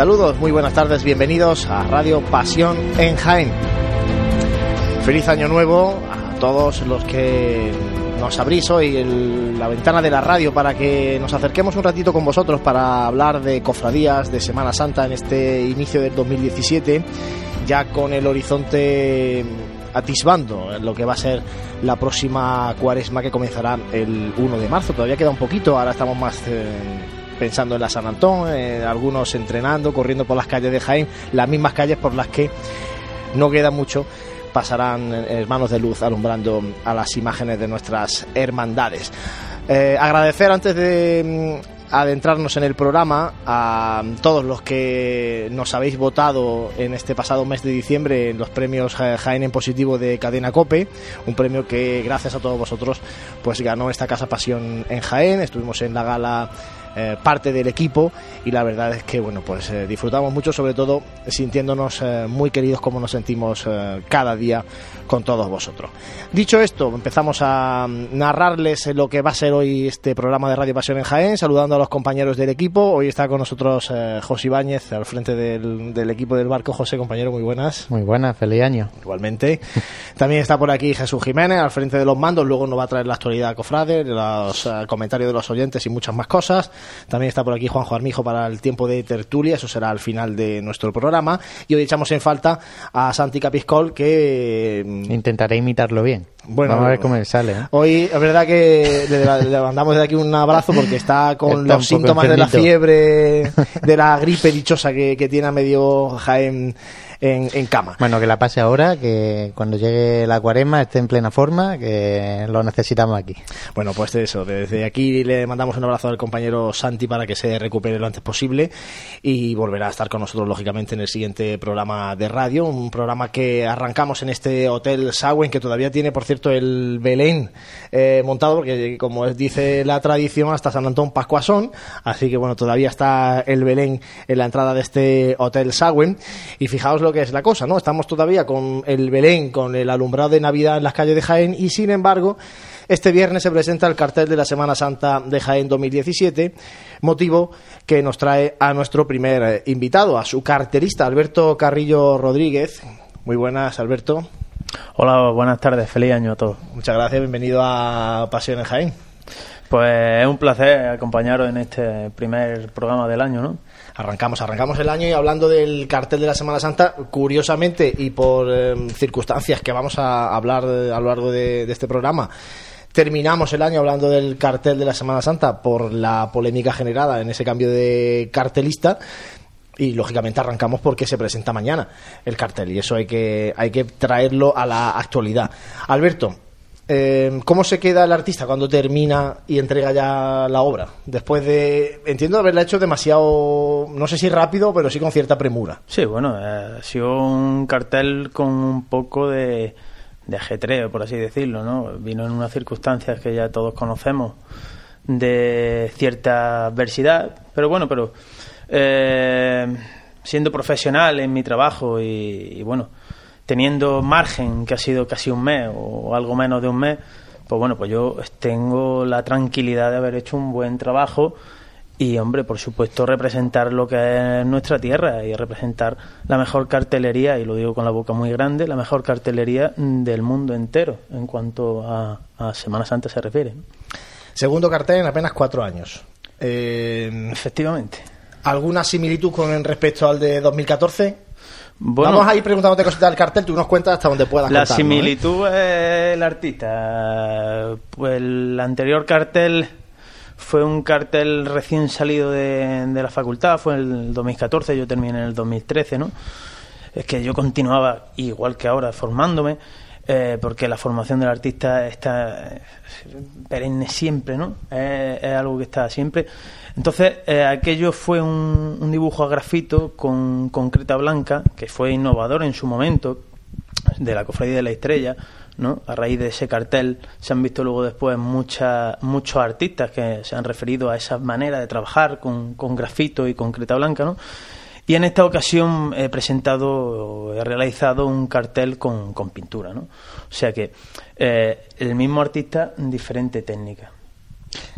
Saludos, muy buenas tardes, bienvenidos a Radio Pasión en Jaén. Feliz año nuevo a todos los que nos abrís hoy el, la ventana de la radio para que nos acerquemos un ratito con vosotros para hablar de cofradías, de Semana Santa en este inicio del 2017, ya con el horizonte atisbando lo que va a ser la próxima cuaresma que comenzará el 1 de marzo. Todavía queda un poquito, ahora estamos más eh, pensando en la San Antón, eh, algunos entrenando, corriendo por las calles de Jaén, las mismas calles por las que no queda mucho pasarán hermanos de luz alumbrando a las imágenes de nuestras hermandades. Eh, agradecer antes de mm, adentrarnos en el programa a todos los que nos habéis votado en este pasado mes de diciembre en los premios Jaén en positivo de Cadena Cope, un premio que gracias a todos vosotros pues ganó esta Casa Pasión en Jaén, estuvimos en la gala eh, parte del equipo y la verdad es que bueno pues eh, disfrutamos mucho sobre todo sintiéndonos eh, muy queridos como nos sentimos cada día con todos vosotros. Dicho esto empezamos a mm, narrarles lo que va a ser hoy este programa de Radio Pasión en Jaén saludando a los compañeros del equipo. Hoy está con nosotros José Ibáñez al frente del, del equipo del barco. José compañero muy buenas. Muy buenas, feliz año. igualmente. También está por aquí Jesús Jiménez al frente de los mandos. Luego nos va a traer la actualidad cofrade los comentarios de los oyentes y muchas más cosas también está por aquí Juanjo Armijo para el tiempo de tertulia, eso será al final de nuestro programa. Y hoy echamos en falta a Santi Capiscol, que. mm, Intentaré imitarlo bien. Bueno, Vamos a ver cómo me sale. ¿eh? Hoy es verdad que le, le mandamos desde aquí un abrazo porque está con Está los síntomas de la fiebre, de la gripe dichosa que, que tiene a medio Jaén en, en cama. Bueno, que la pase ahora, que cuando llegue la cuaresma esté en plena forma, que lo necesitamos aquí. Bueno, pues eso, desde aquí le mandamos un abrazo al compañero Santi para que se recupere lo antes posible y volverá a estar con nosotros, lógicamente, en el siguiente programa de radio, un programa que arrancamos en este Hotel Sawen, que todavía tiene, por cierto, el Belén eh, montado, porque como dice la tradición, hasta San Antón Pascuasón, así que bueno, todavía está el Belén en la entrada de este Hotel Sawen, y fijaos lo que es la cosa, ¿no? Estamos todavía con el Belén, con el alumbrado de Navidad en las calles de Jaén, y sin embargo, este viernes se presenta el cartel de la Semana Santa de Jaén 2017, motivo que nos trae a nuestro primer eh, invitado, a su cartelista, Alberto Carrillo Rodríguez. Muy buenas, Alberto. Hola, buenas tardes, feliz año a todos. Muchas gracias, bienvenido a Pasión en Jaén. Pues es un placer acompañaros en este primer programa del año, ¿no? Arrancamos, arrancamos el año y hablando del cartel de la Semana Santa, curiosamente y por eh, circunstancias que vamos a hablar a lo largo de, de este programa, terminamos el año hablando del cartel de la Semana Santa por la polémica generada en ese cambio de cartelista. Y lógicamente arrancamos porque se presenta mañana el cartel y eso hay que, hay que traerlo a la actualidad. Alberto, eh, ¿cómo se queda el artista cuando termina y entrega ya la obra? Después de, entiendo haberla hecho demasiado, no sé si rápido, pero sí con cierta premura. Sí, bueno, eh, ha sido un cartel con un poco de, de ajetreo, por así decirlo, ¿no? Vino en unas circunstancias que ya todos conocemos de cierta adversidad, pero bueno, pero eh, siendo profesional en mi trabajo y, y bueno, teniendo margen, que ha sido casi un mes o algo menos de un mes, pues bueno, pues yo tengo la tranquilidad de haber hecho un buen trabajo y, hombre, por supuesto, representar lo que es nuestra tierra y representar la mejor cartelería, y lo digo con la boca muy grande, la mejor cartelería del mundo entero en cuanto a, a Semana Santa se refiere. Segundo cartel en apenas cuatro años. Eh, Efectivamente. ¿Alguna similitud con respecto al de 2014? Bueno, Vamos a ir preguntándote cositas del cartel, tú nos cuentas hasta donde puedas La ¿eh? similitud es el artista. Pues el anterior cartel fue un cartel recién salido de, de la facultad, fue en el 2014, yo terminé en el 2013, ¿no? Es que yo continuaba, igual que ahora, formándome, eh, porque la formación del artista está perenne siempre, ¿no? Es, es algo que está siempre. Entonces, eh, aquello fue un, un dibujo a grafito con concreta blanca, que fue innovador en su momento, de la Cofradía de la Estrella, ¿no? A raíz de ese cartel se han visto luego después muchas, muchos artistas que se han referido a esa manera de trabajar con, con grafito y concreta blanca, ¿no? Y en esta ocasión he presentado, he realizado un cartel con, con pintura, ¿no? O sea que eh, el mismo artista, diferente técnica.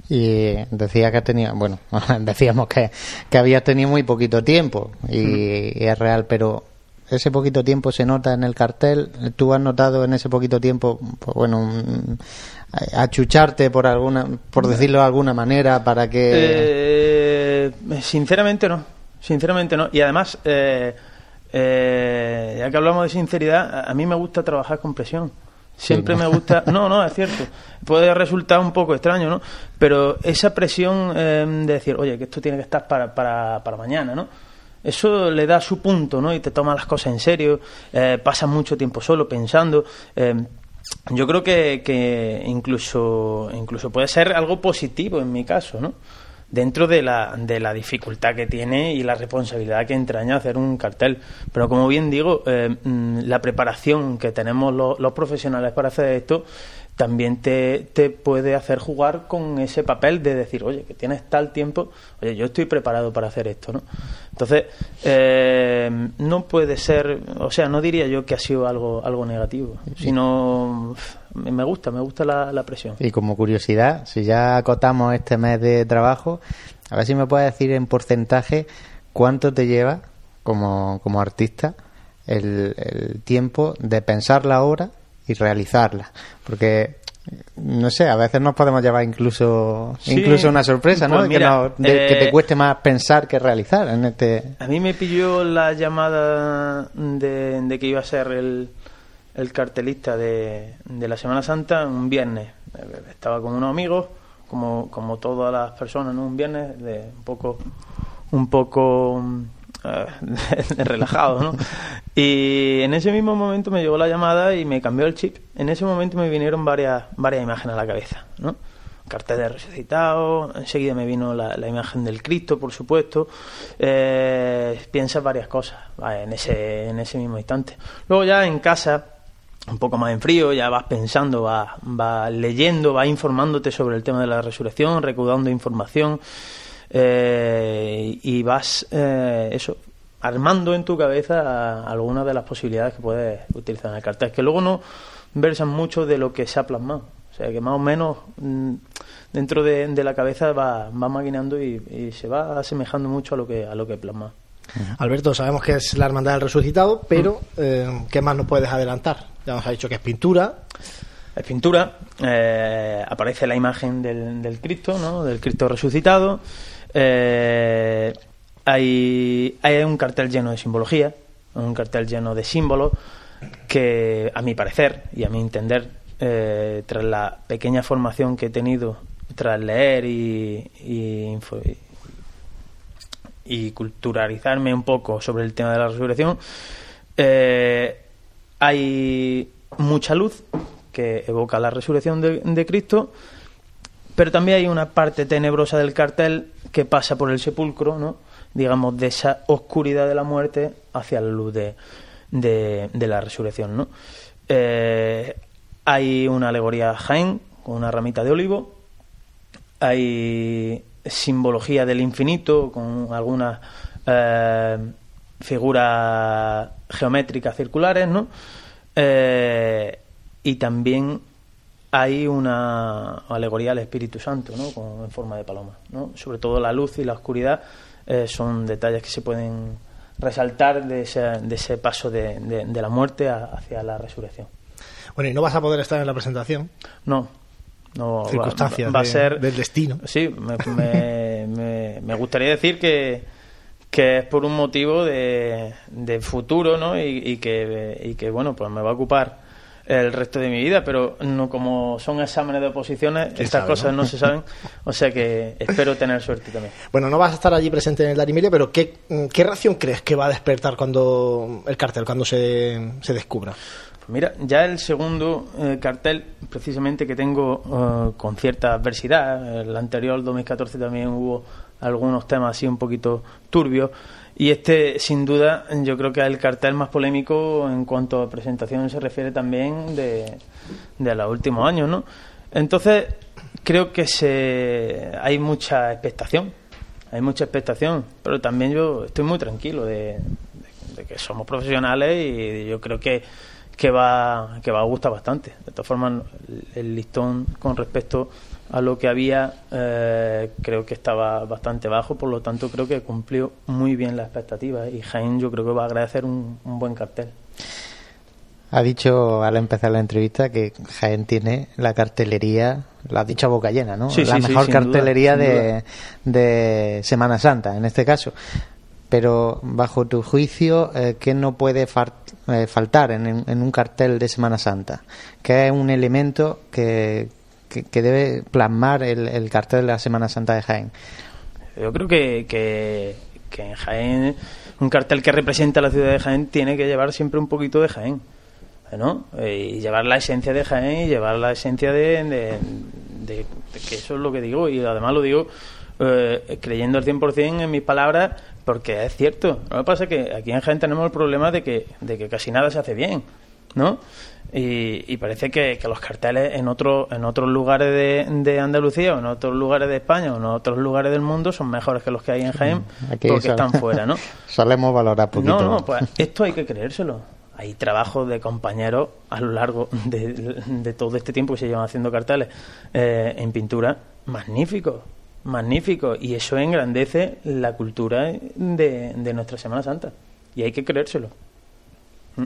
Y decía que tenía, bueno, decíamos que, que habías tenido muy poquito tiempo y, es real, pero ese poquito tiempo se nota en el cartel. ¿Tú has notado en ese poquito tiempo, pues bueno, achucharte por alguna, por decirlo de alguna manera, para que? Eh, sinceramente no, sinceramente no. Y además, eh, eh, ya que hablamos de sinceridad, a mí me gusta trabajar con presión. Siempre me gusta. No, no, es cierto. Puede resultar un poco extraño, ¿no? Pero esa presión de decir, oye, que esto tiene que estar para, para, para mañana, ¿no? Eso le da su punto, ¿no? Y te toma las cosas en serio, eh, pasas mucho tiempo solo pensando. Eh, yo creo que, que incluso, incluso puede ser algo positivo en mi caso, ¿no? Dentro de la, de la dificultad que tiene y la responsabilidad que entraña hacer un cartel. Pero como bien digo, eh, mm, la preparación que tenemos los profesionales para hacer esto también te, te, puede hacer jugar con ese papel de decir, oye, que tienes tal tiempo, oye, yo estoy preparado para hacer esto, ¿no? Entonces, eh, no puede ser, o sea, no diría yo que ha sido algo, algo negativo, sino me gusta, me gusta la, la presión. Y como curiosidad, si ya acotamos este mes de trabajo, a ver si me puedes decir en porcentaje cuánto te lleva como, como artista el, el tiempo de pensar la obra y realizarla. Porque no sé, a veces nos podemos llevar incluso incluso una sorpresa, ¿no? Pues que, te eh, cueste más pensar que realizar en este. A mí me pilló la llamada de, que iba a ser el, el cartelista de, de, la Semana Santa un viernes. Estaba con unos amigos, como, como todas las personas, ¿no? Un viernes de un poco un poco eh, relajado, ¿no? Y en ese mismo momento me llegó la llamada y me cambió el chip. En ese momento me vinieron varias, varias imágenes a la cabeza, ¿no? Cartel de resucitado, enseguida me vino la, imagen del Cristo, por supuesto. Eh, piensas varias cosas en, ese, en ese mismo instante. Luego ya en casa, un poco más en frío, ya vas pensando, vas, vas leyendo, vas informándote sobre el tema de la resurrección, recaudando información eh, y vas, eh, eso, armando en tu cabeza algunas de las posibilidades que puedes utilizar en el cartel, que luego no versan mucho de lo que se ha plasmado. O sea, que más o menos mm, dentro de, la cabeza va, va maquinando y, se va asemejando mucho a lo que a lo que plasma. Alberto, sabemos que es la Hermandad del Resucitado, pero eh, ¿qué más nos puedes adelantar? Ya nos ha dicho que es pintura. Es pintura, eh, aparece la imagen del, del Cristo, ¿no? del Cristo resucitado. Eh, hay, hay un cartel lleno de simbología, un cartel lleno de símbolos que, a mi parecer y a mi entender, eh, tras la pequeña formación que he tenido tras leer y, y, culturalizarme un poco sobre el tema de la resurrección, eh, hay mucha luz que evoca la resurrección de, de Cristo, pero también hay una parte tenebrosa del cartel que pasa por el sepulcro, ¿no? digamos, de esa oscuridad de la muerte hacia la luz de, de, la resurrección. ¿no? Eh, hay una alegoría a Jaén con una ramita de olivo, hay simbología del infinito con algunas eh, figuras geométricas circulares, ¿no? Eh, y también hay una alegoría al Espíritu Santo, ¿no? Con, en forma de paloma, ¿no? Sobre todo la luz y la oscuridad eh, son detalles que se pueden resaltar de ese, de ese paso de, de, la muerte hacia la resurrección. Bueno, y no vas a poder estar en la presentación. No, no circunstancias va, a ser del destino. Sí, me, me, gustaría decir que, que es por un motivo de, de futuro, ¿no? Y, y, que, y que, bueno, pues me va a ocupar el resto de mi vida, pero no como son exámenes de oposiciones, estas cosas ¿no? se saben, o sea que espero tener suerte también. Bueno, no vas a estar allí presente en el Darimilia, pero ¿qué, ¿qué reacción crees que va a despertar cuando el cartel, cuando se, se descubra? Mira, ya el segundo eh, cartel, precisamente que tengo eh, con cierta adversidad, el anterior, 2014, también hubo algunos temas así un poquito turbios, y este, sin duda, yo creo que es el cartel más polémico en cuanto a presentación se refiere también de, de los últimos años, ¿no? Entonces, creo que se, hay mucha expectación, hay mucha expectación, pero también yo estoy muy tranquilo de, que somos profesionales y yo creo que, que, va, que va a gustar bastante. De todas formas, el listón con respecto a lo que había, eh, creo que estaba bastante bajo, por lo tanto creo que cumplió muy bien las expectativas y Jaén yo creo que va a agradecer un, buen cartel. Ha dicho al empezar la entrevista que Jaén tiene la cartelería, lo ha dicho a boca llena, ¿no? la mejor cartelería de, de, Semana Santa, en este caso. Pero bajo tu juicio, eh, ¿qué no puede eh, faltar en, en, un cartel de Semana Santa? ¿Qué es un elemento que, que, debe plasmar el, cartel de la Semana Santa de Jaén? Yo creo que, que, en Jaén, un cartel que representa a la ciudad de Jaén tiene que llevar siempre un poquito de Jaén. ¿no? Y llevar la esencia de Jaén y llevar la esencia de, de, que eso es lo que digo y además lo digo eh, creyendo al 100% en mis palabras porque es cierto. Lo que pasa es que aquí en Jaén tenemos el problema de que, de que casi nada se hace bien. ¿no? Y, parece que, los carteles en, otro, en otros lugares de, de, Andalucía o en otros lugares de España o en otros lugares del mundo son mejores que los que hay en Jaén porque están fuera, ¿no? Solemos valorar poquito. No, no, pues esto hay que creérselo. Hay trabajo de compañeros a lo largo de, todo este tiempo que se llevan haciendo carteles eh, en pintura magnífico magnífico y eso engrandece la cultura de, de nuestra Semana Santa y hay que creérselo. ¿Mm?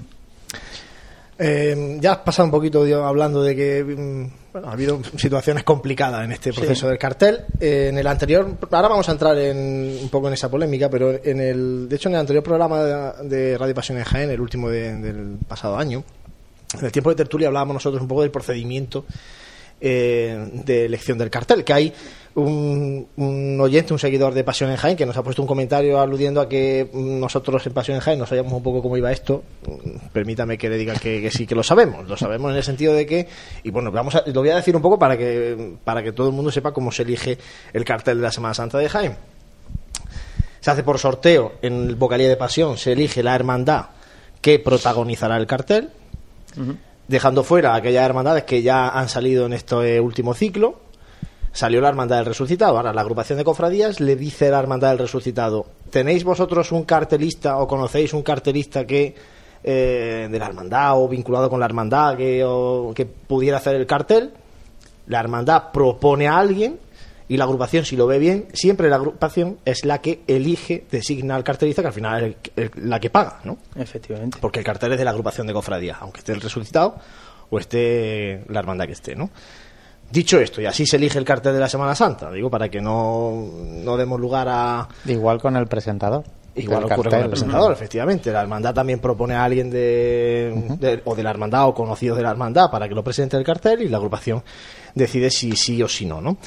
Eh, ya has pasado un poquito hablando de que mm, ha habido situaciones complicadas en este proceso del cartel. Eh, en el anterior, ahora vamos a entrar en, un poco en esa polémica, pero en el, de hecho en el anterior programa de, Radio Pasión en Jaén, el último del pasado año, en el tiempo de tertulia hablábamos nosotros un poco del procedimiento eh, de elección del cartel, que hay un, oyente, un seguidor de Pasión en Jaén, que nos ha puesto un comentario aludiendo a que nosotros en Pasión en Jaén no sabíamos un poco cómo iba esto. Permítame que le diga que, sí que lo sabemos. Lo sabemos en el sentido de que, y bueno, vamos a, lo voy a decir un poco para que, para que todo el mundo sepa cómo se elige el cartel de la Semana Santa de Jaén. Se hace por sorteo en el Bocalía de Pasión, se elige la hermandad que protagonizará el cartel, dejando fuera aquellas hermandades que ya han salido en este último ciclo salió la Hermandad del Resucitado. Ahora, la agrupación de cofradías le dice a la Hermandad del Resucitado, ¿tenéis vosotros un cartelista o conocéis un cartelista que eh, de la Hermandad o vinculado con la Hermandad que, que pudiera hacer el cartel? La Hermandad propone a alguien y la agrupación, si lo ve bien, siempre la agrupación es la que elige, designa al cartelista, que al final es la que paga, ¿no? Efectivamente. Porque el cartel es de la agrupación de cofradías, aunque esté el resucitado o esté la hermandad que esté, ¿no? Dicho esto, y así se elige el cartel de la Semana Santa, digo, para que no, no demos lugar a... Igual con el presentador. Igual ocurre con el presentador, efectivamente. La hermandad también propone a alguien de, o de la hermandad o conocido de la hermandad para que lo presente el cartel y la agrupación decide si sí o si no, ¿no?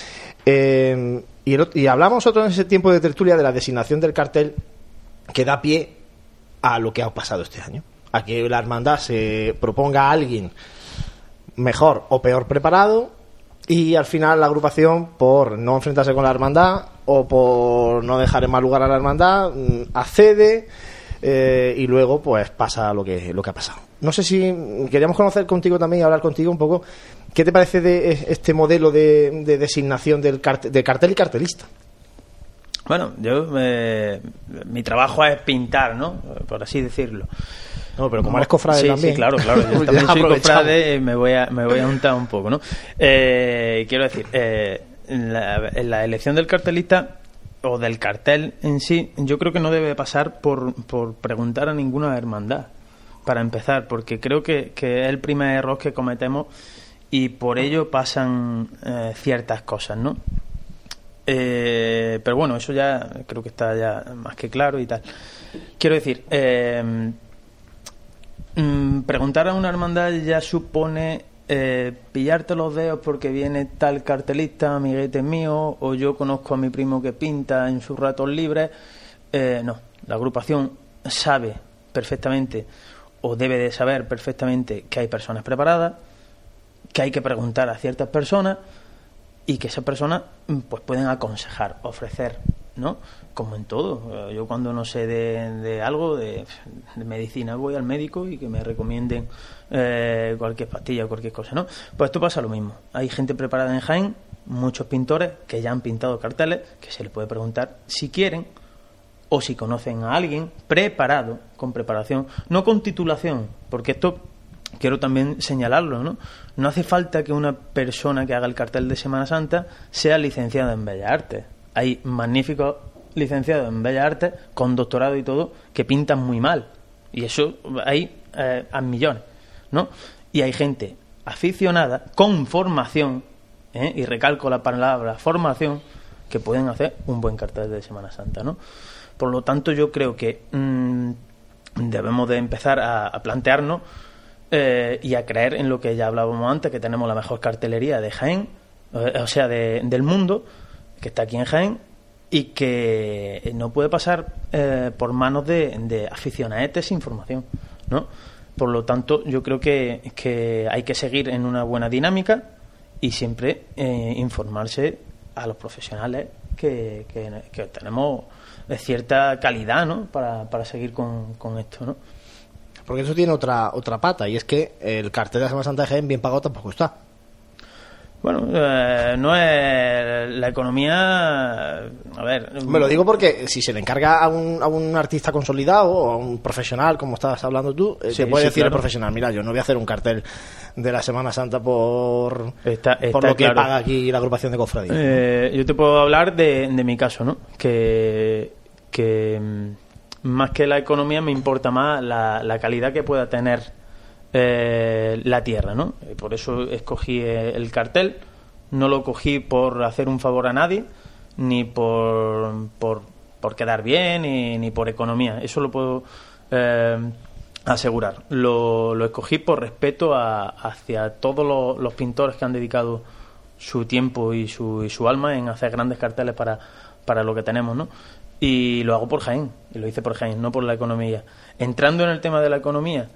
Eh, y, y hablamos nosotros en ese tiempo de tertulia de la designación del cartel que da pie a lo que ha pasado este año. A que la hermandad se proponga a alguien mejor o peor preparado y al final la agrupación, por no enfrentarse con la hermandad o por no dejar en mal lugar a la hermandad, mm, accede eh, y luego pues pasa lo que, lo que ha pasado. No sé si queríamos conocer contigo también y hablar contigo un poco, ¿qué te parece de este modelo de, designación del, de cartel y cartelista? Bueno, yo mi trabajo es pintar, ¿no? Por así decirlo. No, pero como eres cofrade también. Sí, claro, claro. Yo también soy cofrade me voy a, me voy a untar un poco, ¿no? Eh, quiero decir, eh, en, la, elección del cartelista o del cartel en sí, yo creo que no debe pasar por, por preguntar a ninguna hermandad, para empezar, porque creo que, que es el primer error que cometemos y por ello pasan eh, ciertas cosas, ¿no? pero bueno, eso ya creo que está ya más que claro y tal. Quiero decir, eh, Mm, preguntar a una hermandad ya supone eh, pillarte los dedos porque viene tal cartelista, amiguete mío, o yo conozco a mi primo que pinta en sus ratos libres. Eh, no, la agrupación sabe perfectamente o debe de saber perfectamente que hay personas preparadas, que hay que preguntar a ciertas personas y que esas personas mm, pues pueden aconsejar, ofrecer, ¿no? Como en todo. Yo cuando no sé de, algo, de, medicina, voy al médico y que me recomienden eh, cualquier pastilla o cualquier cosa, ¿no? Pues esto pasa lo mismo. Hay gente preparada en Jaén, muchos pintores que ya han pintado carteles, que se les puede preguntar si quieren o si conocen a alguien preparado, con preparación, no con titulación, porque esto quiero también señalarlo, ¿no? No hace falta que una persona que haga el cartel de Semana Santa sea licenciada en Bellas Artes. Hay magníficos licenciados en Bellas Artes, con doctorado y todo, que pintan muy mal. Y eso hay eh, a millones, ¿no? Y hay gente aficionada, con formación, ¿eh? y recalco la palabra formación, que pueden hacer un buen cartel de Semana Santa, ¿no? Por lo tanto, yo creo que mm, debemos de empezar a, plantearnos eh, y a creer en lo que ya hablábamos antes, que tenemos la mejor cartelería de Jaén, o sea, del mundo, que está aquí en Jaén, y que no puede pasar eh, por manos de, de aficionados sin formación, ¿no? Por lo tanto, yo creo que, que hay que seguir en una buena dinámica y siempre eh, informarse a los profesionales que, que, tenemos de cierta calidad ¿no? para, para seguir con, con esto. ¿no? Porque eso tiene otra otra pata y es que el cartel de la Semana Santa de Jaén bien pagado tampoco está. Bueno, eh, no es la economía. A ver. Me lo digo porque si se le encarga a un, a un artista consolidado o a un profesional, como estabas hablando tú, eh, se puede decir el profesional: mira, yo no voy a hacer un cartel de la Semana Santa por, por lo que paga aquí la agrupación de cofradías. Eh, yo te puedo hablar de, de mi caso, ¿no? Que, que mm, más que la economía me importa más la, la calidad que pueda tener eh, la tierra, ¿no? Por eso escogí eh, el cartel. No lo cogí por hacer un favor a nadie, ni por, por, por quedar bien, ni, por economía. Eso lo puedo eh, asegurar. Lo, lo, escogí por respeto hacia todos los, pintores que han dedicado su tiempo y su, y su alma en hacer grandes carteles para, para lo que tenemos, ¿no? Y lo hago por Jaén, y lo hice por Jaén, no por la economía. Entrando en el tema de la economía,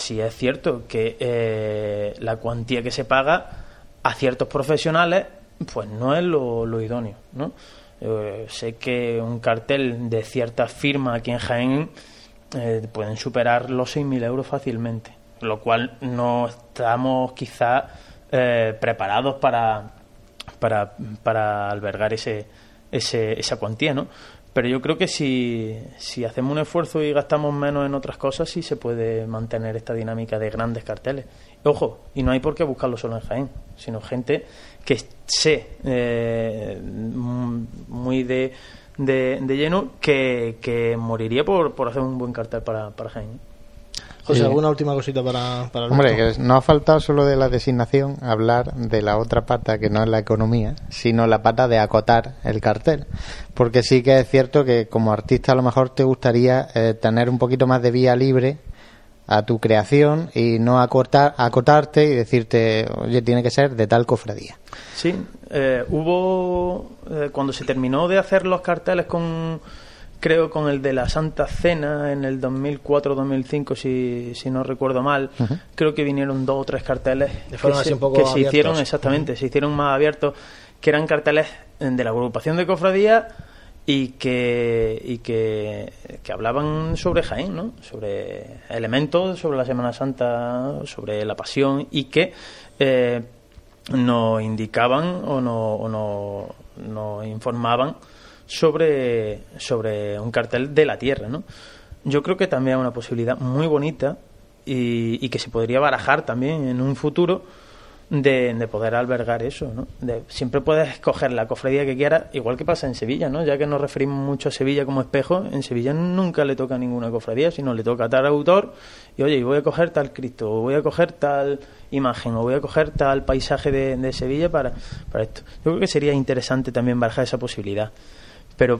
sí es cierto que eh, la cuantía que se paga a ciertos profesionales pues no es lo, idóneo, ¿no? sé que un cartel de cierta firma aquí en Jaén eh, pueden superar los 6.000 euros fácilmente, lo cual no estamos quizá eh, preparados para, para, para albergar ese, ese, esa cuantía, ¿no? Pero yo creo que si, si hacemos un esfuerzo y gastamos menos en otras cosas, sí se puede mantener esta dinámica de grandes carteles. Ojo, y no hay por qué buscarlo solo en Jaén, sino gente que sé eh, muy de, de, lleno que, que moriría por, por hacer un buen cartel para, para Jaén. José, ¿alguna última cosita para, para Hombre, que no ha faltado solo de la designación hablar de la otra pata que no es la economía, sino la pata de acotar el cartel. Porque sí que es cierto que como artista a lo mejor te gustaría eh, tener un poquito más de vía libre a tu creación y no acortar, acotarte y decirte, oye, tiene que ser de tal cofradía. Sí, eh, hubo, eh, cuando se terminó de hacer los carteles con creo con el de la Santa Cena en el 2004-2005, si, si no recuerdo mal. Creo que vinieron dos o tres carteles que, se, hicieron, exactamente, se hicieron más abiertos, que eran carteles de la agrupación de cofradía y que, y que, que, hablaban sobre Jaén, ¿no? sobre elementos, sobre la Semana Santa, sobre la pasión y que eh, nos indicaban o nos no, no informaban sobre, sobre un cartel de la Tierra, ¿no? Yo creo que también es una posibilidad muy bonita y, que se podría barajar también en un futuro de, poder albergar eso, ¿no? siempre puedes escoger la cofradía que quieras, igual que pasa en Sevilla, ¿no? Ya que nos referimos mucho a Sevilla como espejo, en Sevilla nunca le toca ninguna cofradía, sino le toca a tal autor y, oye, voy a coger tal Cristo, o voy a coger tal imagen, o voy a coger tal paisaje de, de Sevilla para, para esto. Yo creo que sería interesante también barajar esa posibilidad pero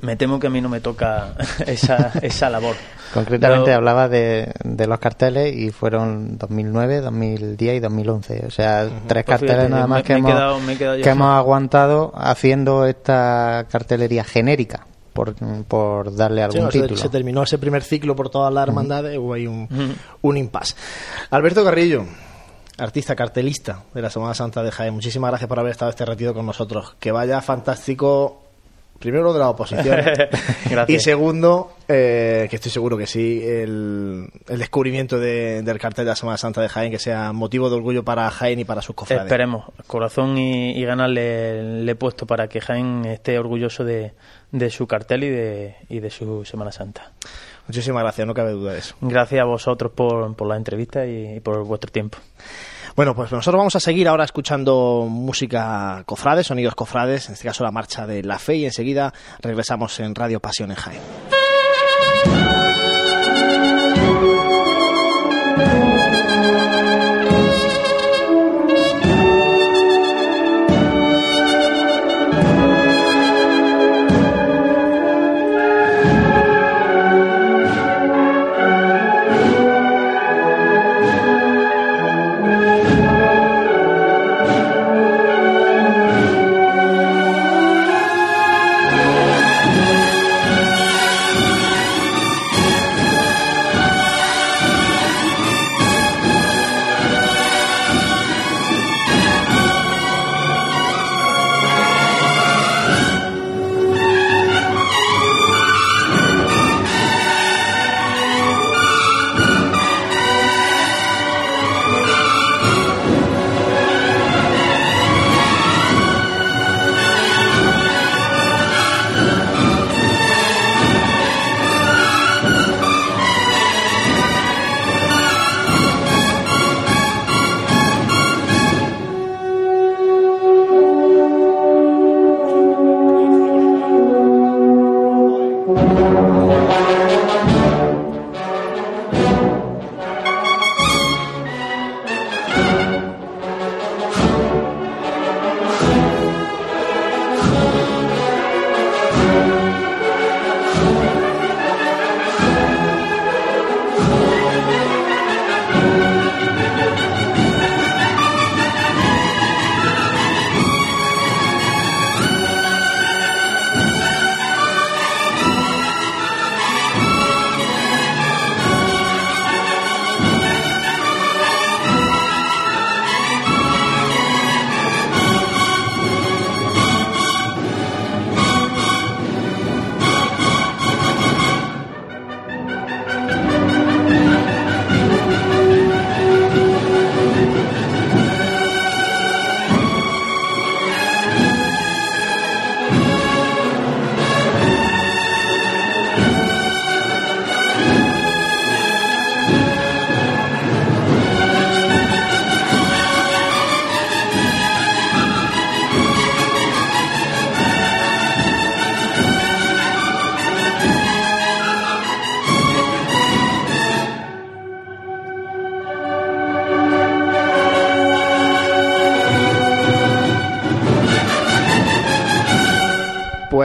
me temo que a mí no me toca esa, esa labor. Concretamente hablaba de, de, los carteles y fueron 2009, 2010 y 2011. O sea, tres pues carteles nada más que, hemos, que hemos aguantado haciendo esta cartelería genérica. Por, por darle algún título. Se, terminó ese primer ciclo por todas las hermandades, hubo ahí un, un impasse. Alberto Carrillo, artista cartelista de la Semana Santa de Jaén, muchísimas gracias por haber estado este ratito con nosotros. Que vaya fantástico Primero de la oposición. y segundo, eh, que estoy seguro que sí, el, descubrimiento del cartel de la Semana Santa de Jaén, que sea motivo de orgullo para Jaén y para sus cofrades. Esperemos. Corazón y, ganas le, he puesto para que Jaén esté orgulloso de, su cartel y de, y de su Semana Santa. Muchísimas gracias, no cabe duda de eso. Gracias a vosotros por, por la entrevista y, por vuestro tiempo. Bueno, pues nosotros vamos a seguir ahora escuchando música cofrades, sonidos cofrades, en este caso la marcha de la fe, y enseguida regresamos en Radio Pasión en Jaén.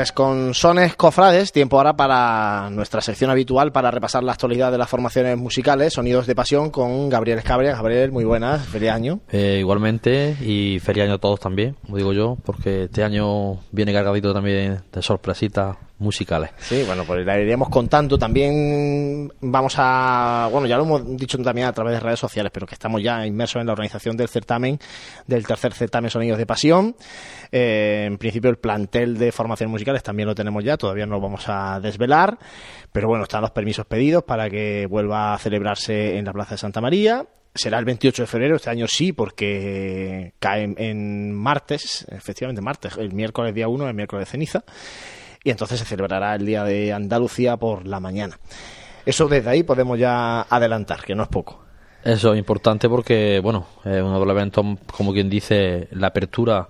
Pues con sones cofrades, tiempo ahora para nuestra sección habitual para repasar la actualidad de las formaciones musicales, Sonidos de Pasión, con Gabriel Escabria. Gabriel, muy buenas, feliz año. Eh, igualmente, y feliz año a todos también, como digo yo, porque este año viene cargadito también de sorpresitas musicales. Sí, bueno, pues la iríamos contando. También vamos a, bueno, ya lo hemos dicho también a través de redes sociales, pero que estamos ya inmersos en la organización del certamen, del tercer certamen Sonidos de Pasión. Eh, en principio el plantel de formación musicales también lo tenemos ya, todavía no lo vamos a desvelar, pero bueno, están los permisos pedidos para que vuelva a celebrarse en la Plaza de Santa María será el 28 de febrero, este año sí, porque cae en martes, efectivamente martes, el miércoles día 1, el miércoles de ceniza y entonces se celebrará el Día de Andalucía por la mañana. Eso desde ahí podemos ya adelantar, que no es poco. Eso es importante porque, bueno, es uno de los eventos, como quien dice, la apertura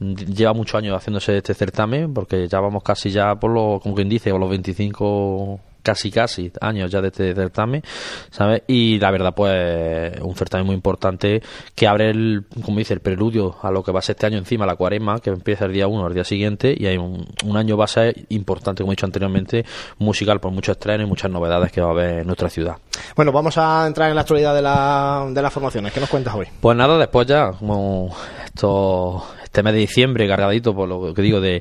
lleva muchos años haciéndose este certamen porque ya vamos casi ya por lo, como quien dice, por los 25 casi casi años ya de este certamen, ¿sabes? Y la verdad, pues, un certamen muy importante que abre el, como dice, el preludio a lo que va a ser este año encima, la cuaresma, que empieza el día uno, el día siguiente, y hay un, año va a ser importante, como he dicho anteriormente, musical por muchos estrenos y muchas novedades que va a haber en nuestra ciudad. Bueno, vamos a entrar en la actualidad de, la, de las formaciones. ¿Qué nos cuentas hoy? Pues nada, después ya, como esto este mes de diciembre cargadito por lo que digo de,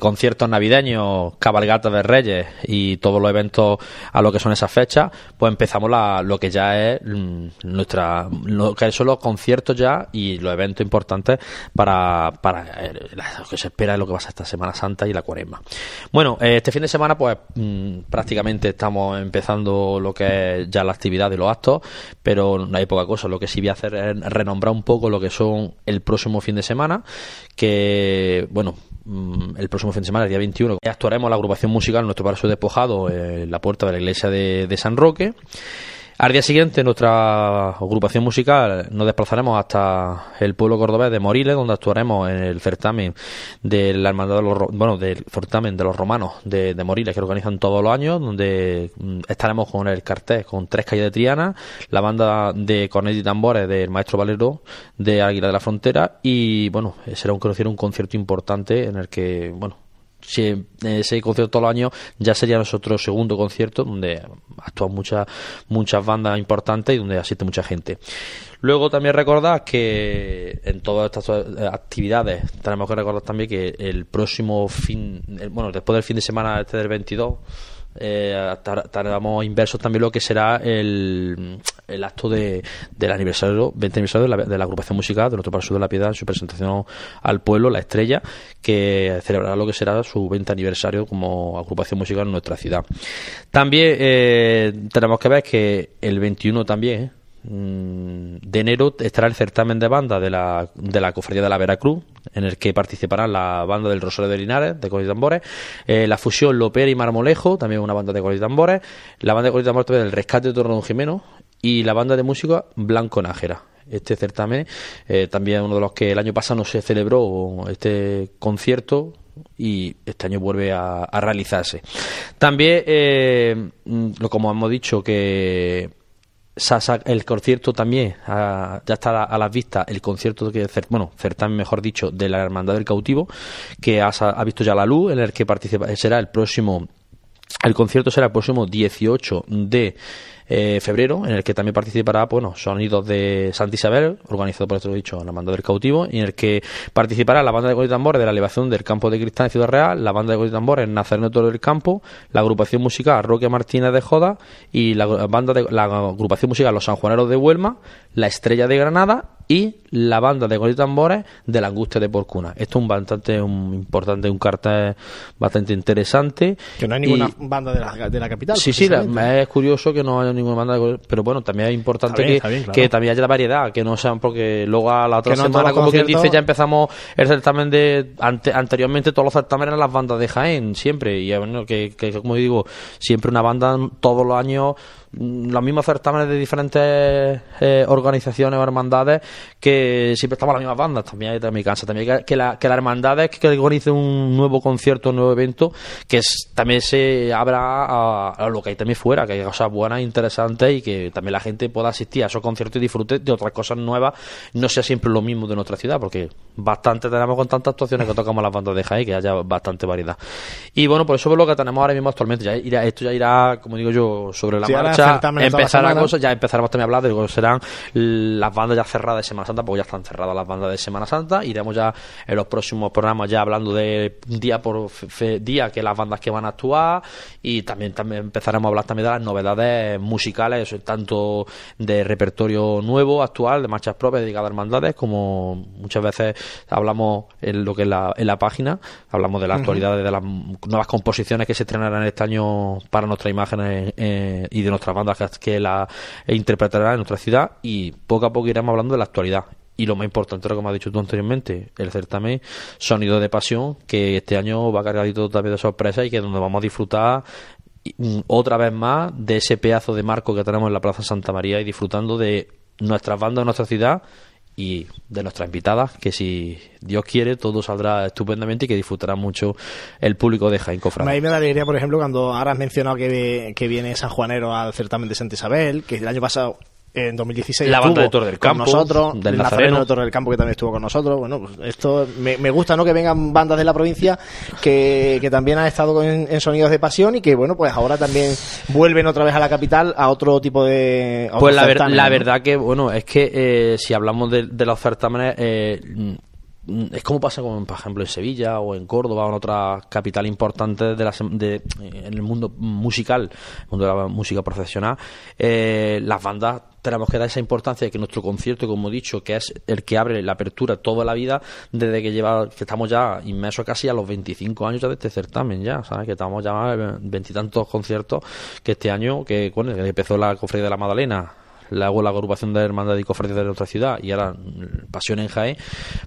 conciertos navideños, cabalgatas de Reyes y todos los eventos a lo que son esas fechas, pues empezamos la, lo que ya es mm, nuestra lo que son los conciertos ya y los eventos importantes para, eh, lo que se espera de lo que va a ser esta Semana Santa y la Cuaresma. Bueno, eh, este fin de semana pues mm, prácticamente estamos empezando lo que es ya la actividad de los actos, pero no hay poca cosa. Lo que sí voy a hacer es renombrar un poco lo que son el próximo fin de semana que, bueno, mm, el próximo fin de semana, el día 21, actuaremos la agrupación musical Nuestro Paraíso Despojado en la puerta de la iglesia de, de San Roque. Al día siguiente, nuestra agrupación musical nos desplazaremos hasta el pueblo cordobés de Moriles, donde actuaremos en el certamen de la hermandad de los, bueno, del certamen de los romanos de, Moriles que organizan todos los años, donde mm, estaremos con el cartel con tres calles de Triana, la banda de cornet y tambores del maestro Valero de Águila de la Frontera y bueno, será un, un concierto importante en el que, bueno, si ese concierto los años ya sería nuestro segundo concierto donde actúan muchas muchas bandas importantes y donde asiste mucha gente. Luego también recordar que en todas estas actividades tenemos que recordar también que el próximo fin, bueno, después del fin de semana este del 22 eh, estaremos inversos también lo que será el, el acto de, del aniversario, 20 aniversario de la, de la agrupación musical de nuestro Paraíso de la Piedad en su presentación al pueblo, La Estrella, que celebrará lo que será su 20 aniversario como agrupación musical en nuestra ciudad. También eh, tenemos que ver que el 21 también, Mm, de enero estará el certamen de banda de la, de la Cofradía de la Veracruz, en el que participarán la banda del Rosario de Linares, de Colis Tambores, eh, la fusión Lopera y Marmolejo, también una banda de Colis Tambores, la banda de Colis Tambores del Rescate de Torre Jimeno y la banda de música Blanco Nájera. Este certamen eh, también uno de los que el año pasado no se celebró este concierto y este año vuelve a, realizarse. También, eh, mm, como hemos dicho, que el concierto también ya está a, las vistas el concierto que bueno certamen mejor dicho de la hermandad del cautivo que ha, visto ya la luz en el que participa será el próximo el concierto será el próximo 18 de eh, febrero, en el que también participará, bueno, Sonidos de Santa Isabel, organizado por esto dicho, la banda del cautivo, y en el que participará la banda de Coli de la elevación del campo de Cristal en Ciudad Real, la banda de Coli en Nazareno Toro del Campo, la agrupación musical Roque Martínez de Joda y la banda de la agrupación musical Los Sanjuaneros de Huelma, la Estrella de Granada y la banda de Gol y Tambores de la Angustia de Porcuna. Esto es un bastante un importante, un cartel bastante interesante. Que no hay ninguna banda de la, de la capital. Sí, sí, es curioso que no haya ninguna banda, de, pero bueno, también es importante que, que, también haya variedad, que no sean porque luego a la otra semana, como quien dice, ya empezamos el certamen de anteriormente todos los certámenes eran las bandas de Jaén, siempre, y bueno, que, que como digo, siempre una banda todos los años los mismos certámenes de diferentes eh, organizaciones o hermandades que siempre estamos las mismas bandas. También mi casa. También que, la, que las hermandades que organicen un nuevo concierto un nuevo evento que también se abra a, lo que hay también fuera que hay cosas buenas interesantes y que también la gente pueda asistir a esos conciertos y disfrute de otras cosas nuevas. No sea siempre lo mismo de nuestra ciudad porque bastante tenemos con tantas actuaciones que tocamos las bandas de Jaén que haya bastante variedad. Y bueno por eso es lo que tenemos ahora mismo actualmente. Ya irá, esto ya irá como digo yo sobre la marcha empezar cosas, ya empezaremos también a hablar de lo que serán las bandas ya cerradas de Semana Santa, porque ya están cerradas las bandas de Semana Santa. Iremos ya en los próximos programas ya hablando de día por día que las bandas que van a actuar. Y también, también empezaremos a hablar también de las novedades musicales, tanto de repertorio nuevo, actual, de marchas propias dedicadas a hermandades, como muchas veces hablamos en lo que es la, en la página, hablamos de la actualidad, de las nuevas composiciones que se estrenarán este año para nuestras imágenes eh, y de nuestras bandas que la interpretará en nuestra ciudad y poco a poco iremos hablando de la actualidad. Y lo más importante, lo que me has dicho tú anteriormente, el certamen Sonido de Pasión, que este año va cargadito también de sorpresa y que es donde vamos a disfrutar mm, otra vez más de ese pedazo de marco que tenemos en la Plaza Santa María y disfrutando de nuestras bandas, nuestra ciudad y de nuestras invitadas, que si Dios quiere todo saldrá estupendamente y que disfrutará mucho el público de Jaén Cofrade. A mí me da alegría, por ejemplo, cuando ahora has mencionado que, que viene San Juanero al certamen de Santa Isabel, que el año pasado en 2016 la banda de Torre del Campo con nosotros del Nazareno. de Torre del Campo que también estuvo con nosotros. Bueno pues esto me, me, gusta no que vengan bandas de la provincia que, que también han estado en, sonidos de pasión y que bueno pues ahora también vuelven otra vez a la capital a otro tipo de pues la, la verdad que bueno es que eh, si hablamos de, de los certámenes eh, es como pasa con, por ejemplo en Sevilla o en Córdoba o en otra capital importante de, la, de en el mundo musical, el mundo de la música profesional, eh, las bandas tenemos que dar esa importancia de que nuestro concierto, como he dicho, que es el que abre la apertura toda la vida, desde que lleva, que estamos ya inmersos casi a los 25 años ya de este certamen, ya, ¿sabes? Que estamos ya veintitantos conciertos que este año, que bueno, empezó la cofradía de la Magdalena la la agrupación de hermandad y cofradías de nuestra ciudad y ahora mm, Pasión en Jaén,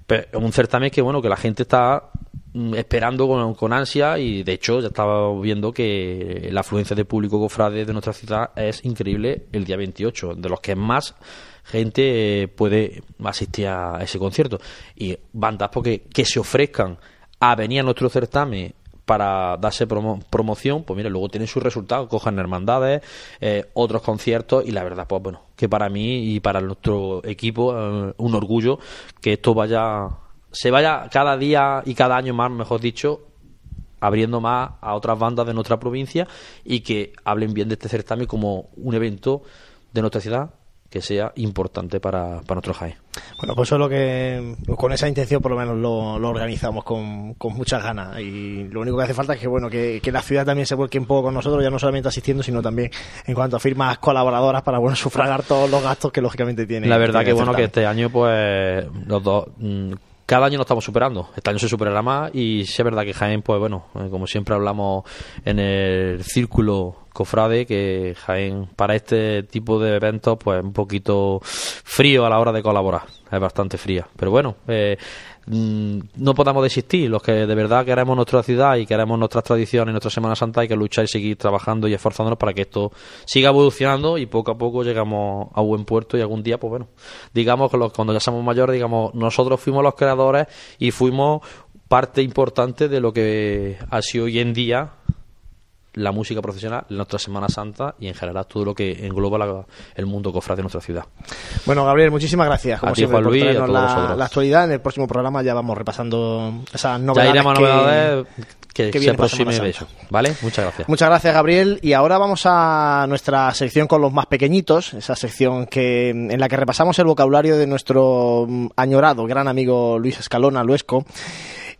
pues un certamen que bueno que la gente está mm, esperando con, con, ansia y de hecho ya estaba viendo que la afluencia de público cofrade de nuestra ciudad es increíble el día 28, de los que más gente puede asistir a ese concierto. Y bandas porque que se ofrezcan a venir a nuestro certamen para darse promoción, pues mira, luego tienen sus resultados, cojan hermandades, eh, otros conciertos y la verdad, pues bueno, que para mí y para nuestro equipo eh, un orgullo que esto vaya, se vaya cada día y cada año más, mejor dicho, abriendo más a otras bandas de nuestra provincia y que hablen bien de este certamen como un evento de nuestra ciudad que sea importante para, para nuestro Jaén. Bueno, pues solo que con esa intención por lo menos lo, lo organizamos con, con, muchas ganas y lo único que hace falta es que bueno que, que, la ciudad también se vuelque un poco con nosotros, ya no solamente asistiendo, sino también en cuanto a firmas colaboradoras para bueno sufragar todos los gastos que lógicamente tiene. La verdad que bueno que este año pues los dos mm, cada año lo estamos superando. Este año se superará más y sí es verdad que Jaén, pues bueno, eh, como siempre hablamos en el círculo cofrade, que Jaén para este tipo de eventos, pues un poquito frío a la hora de colaborar. Es bastante fría. Pero bueno, eh, Mm, no podamos desistir. Los que de verdad queremos nuestra ciudad y queremos nuestras tradiciones, nuestra Semana Santa, hay que luchar y seguir trabajando y esforzándonos para que esto siga evolucionando y poco a poco llegamos a buen puerto y algún día, pues bueno, digamos que cuando ya somos mayores, digamos, nosotros fuimos los creadores y fuimos parte importante de lo que ha sido hoy en día la música profesional, nuestra Semana Santa y en general todo lo que engloba el mundo cofrade de nuestra ciudad. Bueno, Gabriel, muchísimas gracias. Como siempre, por la, la, actualidad. En el próximo programa ya vamos repasando esas novedades. Ya iremos a novedades que, que se aproxime eso. ¿Vale? Muchas gracias. Muchas gracias, Gabriel. Y ahora vamos a nuestra sección con los más pequeñitos, esa sección que en la que repasamos el vocabulario de nuestro añorado gran amigo Luis Escalona, Luesco.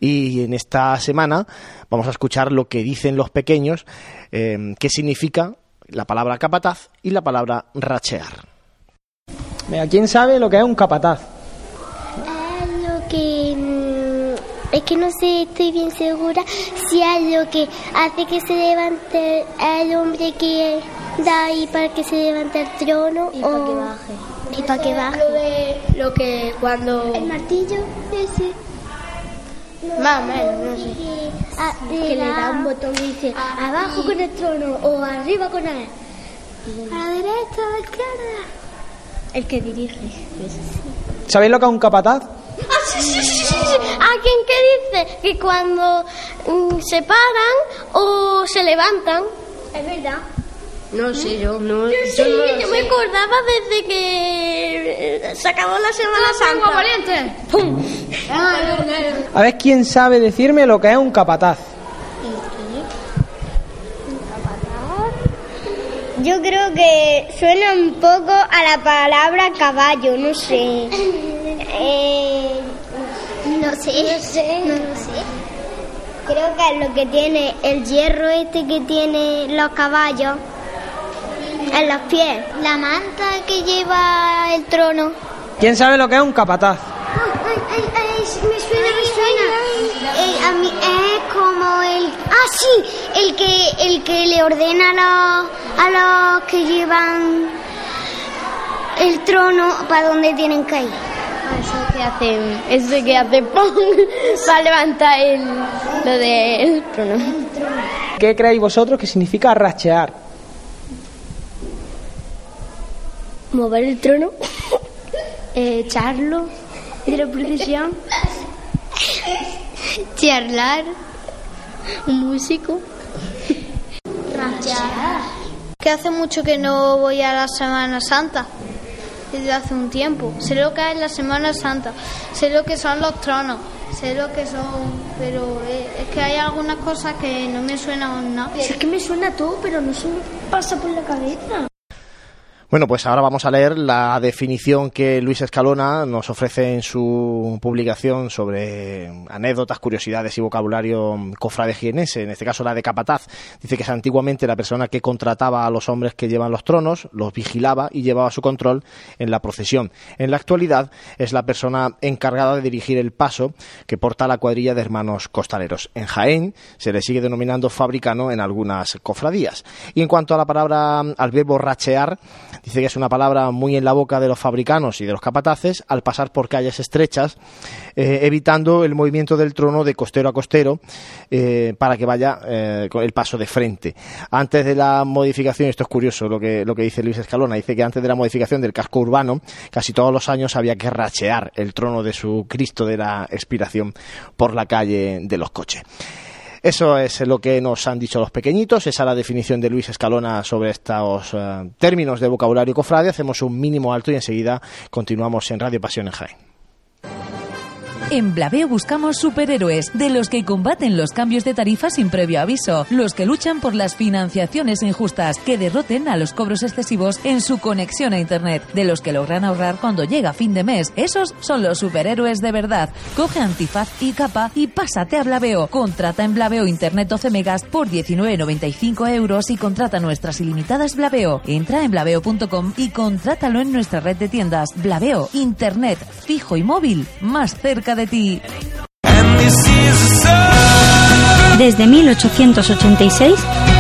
Y en esta semana vamos a escuchar lo que dicen los pequeños, eh, qué significa la palabra capataz y la palabra rachear. ¿quién sabe lo que es un capataz? Es lo que... Mm, es que no sé, estoy bien segura si es lo que hace que se levante el hombre que da ahí para que se levante el trono y para que baje. Y para que baje. Lo, de, lo que cuando... El martillo, ese. Más o menos, no sé. Ah, que le da un botón y dice abajo con el trono o arriba con él. A la derecha, a la izquierda. El que dirige. ¿Sabéis lo que es un capataz? Ah, sí, sí, sí, sí. ¿Alguien que dice que cuando mm, se paran o se levantan? Es verdad. No sé, yo no. Yo, sí, no yo me acordaba desde que se acabó la Semana Santa. valiente! ¡Pum! A ver quién sabe decirme lo que es un capataz. Yo creo que suena un poco a la palabra caballo, no sé. Eh, no sé. No sé. No sé. Creo que es lo que tiene el hierro este que tiene los caballos en los pies. La manta que lleva el trono. ¿Quién sabe lo que es un capataz? Ay, ay, ay, me suena, me suena. Eh, a mí es como el... Ah, sí, el que, el que le ordena a los, a los que llevan el trono para donde tienen que ir. Eso que hacen, eso que hace ¡pum! para levantar el, lo del trono. ¿Qué creéis vosotros que significa rachear? Mover el trono, eh, echarlo de la procesión, charlar, un músico. Que hace mucho que no voy a la Semana Santa, desde hace un tiempo. Sé lo que es la Semana Santa, sé lo que son los tronos, sé lo que son, pero es que hay algunas cosas que no me suenan nada. Es que me suena todo, pero no se me pasa por la cabeza. Bueno, pues ahora vamos a leer la definición que Luis Escalona nos ofrece en su publicación sobre anécdotas, curiosidades y vocabulario cofrade jienense, en este caso la de capataz. Dice que es antiguamente la persona que contrataba a los hombres que llevan los tronos, los vigilaba y llevaba su control en la procesión. En la actualidad es la persona encargada de dirigir el paso que porta la cuadrilla de hermanos costaleros. En Jaén se le sigue denominando fabricano en algunas cofradías. Y en cuanto a la palabra, al verbo rachear, Dice que es una palabra muy en la boca de los fabricanos y de los capataces al pasar por calles estrechas, eh, evitando el movimiento del trono de costero a costero eh, para que vaya eh, con el paso de frente. Antes de la modificación, esto es curioso lo que, lo que dice Luis Escalona, dice que antes de la modificación del casco urbano, casi todos los años había que rachear el trono de su Cristo de la expiración por la calle de los coches. Eso es lo que nos han dicho los pequeñitos, esa es la definición de Luis Escalona sobre estos eh, términos de vocabulario cofrade. Hacemos un mínimo alto y enseguida continuamos en Radio Pasión en Jaén. En Blaveo buscamos superhéroes, de los que combaten los cambios de tarifa sin previo aviso, los que luchan por las financiaciones injustas, que derroten a los cobros excesivos en su conexión a Internet, de los que logran ahorrar cuando llega fin de mes. Esos son los superhéroes de verdad. Coge antifaz y capa y pásate a Blaveo. Contrata en Blaveo Internet 12 megas por 19,95 euros y contrata nuestras ilimitadas Blaveo. Entra en blaveo.com y contrátalo en nuestra red de tiendas. Blaveo, Internet, fijo y móvil, más cerca de Desde 1886,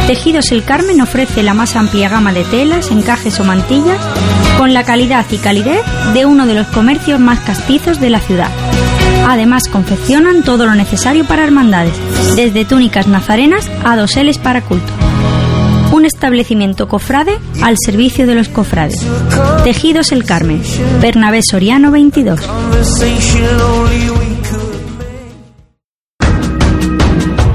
Tejidos El Carmen ofrece la más amplia gama de telas, encajes o mantillas con la calidad y calidez de uno de los comercios más castizos de la ciudad. Además, confeccionan todo lo necesario para hermandades, desde túnicas nazarenas a doseles para culto. Un establecimiento cofrade al servicio de los cofrades. Tejidos El Carmen, Bernabé Soriano 22.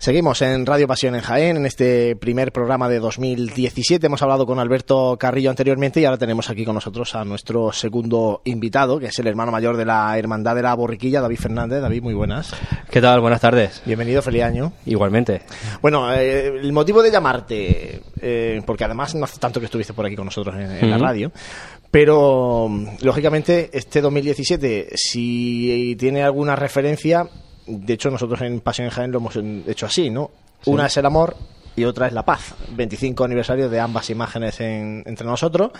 Seguimos en Radio Pasión en Jaén, en este primer programa de 2017. Hemos hablado con Alberto Carrillo anteriormente y ahora tenemos aquí con nosotros a nuestro segundo invitado, que es el hermano mayor de la Hermandad de la Borriquilla, David Fernández. David, muy buenas. ¿Qué tal? Buenas tardes. Bienvenido, feliz año. Igualmente. Bueno, eh, el motivo de llamarte, eh, porque además no hace tanto que estuviste por aquí con nosotros en, en la radio, pero lógicamente este 2017, si tiene alguna referencia, de hecho nosotros en Pasión en Jaén lo hemos hecho así, ¿no? Sí. Una es el amor y otra es la paz. 25 aniversario de ambas imágenes en- entre nosotros.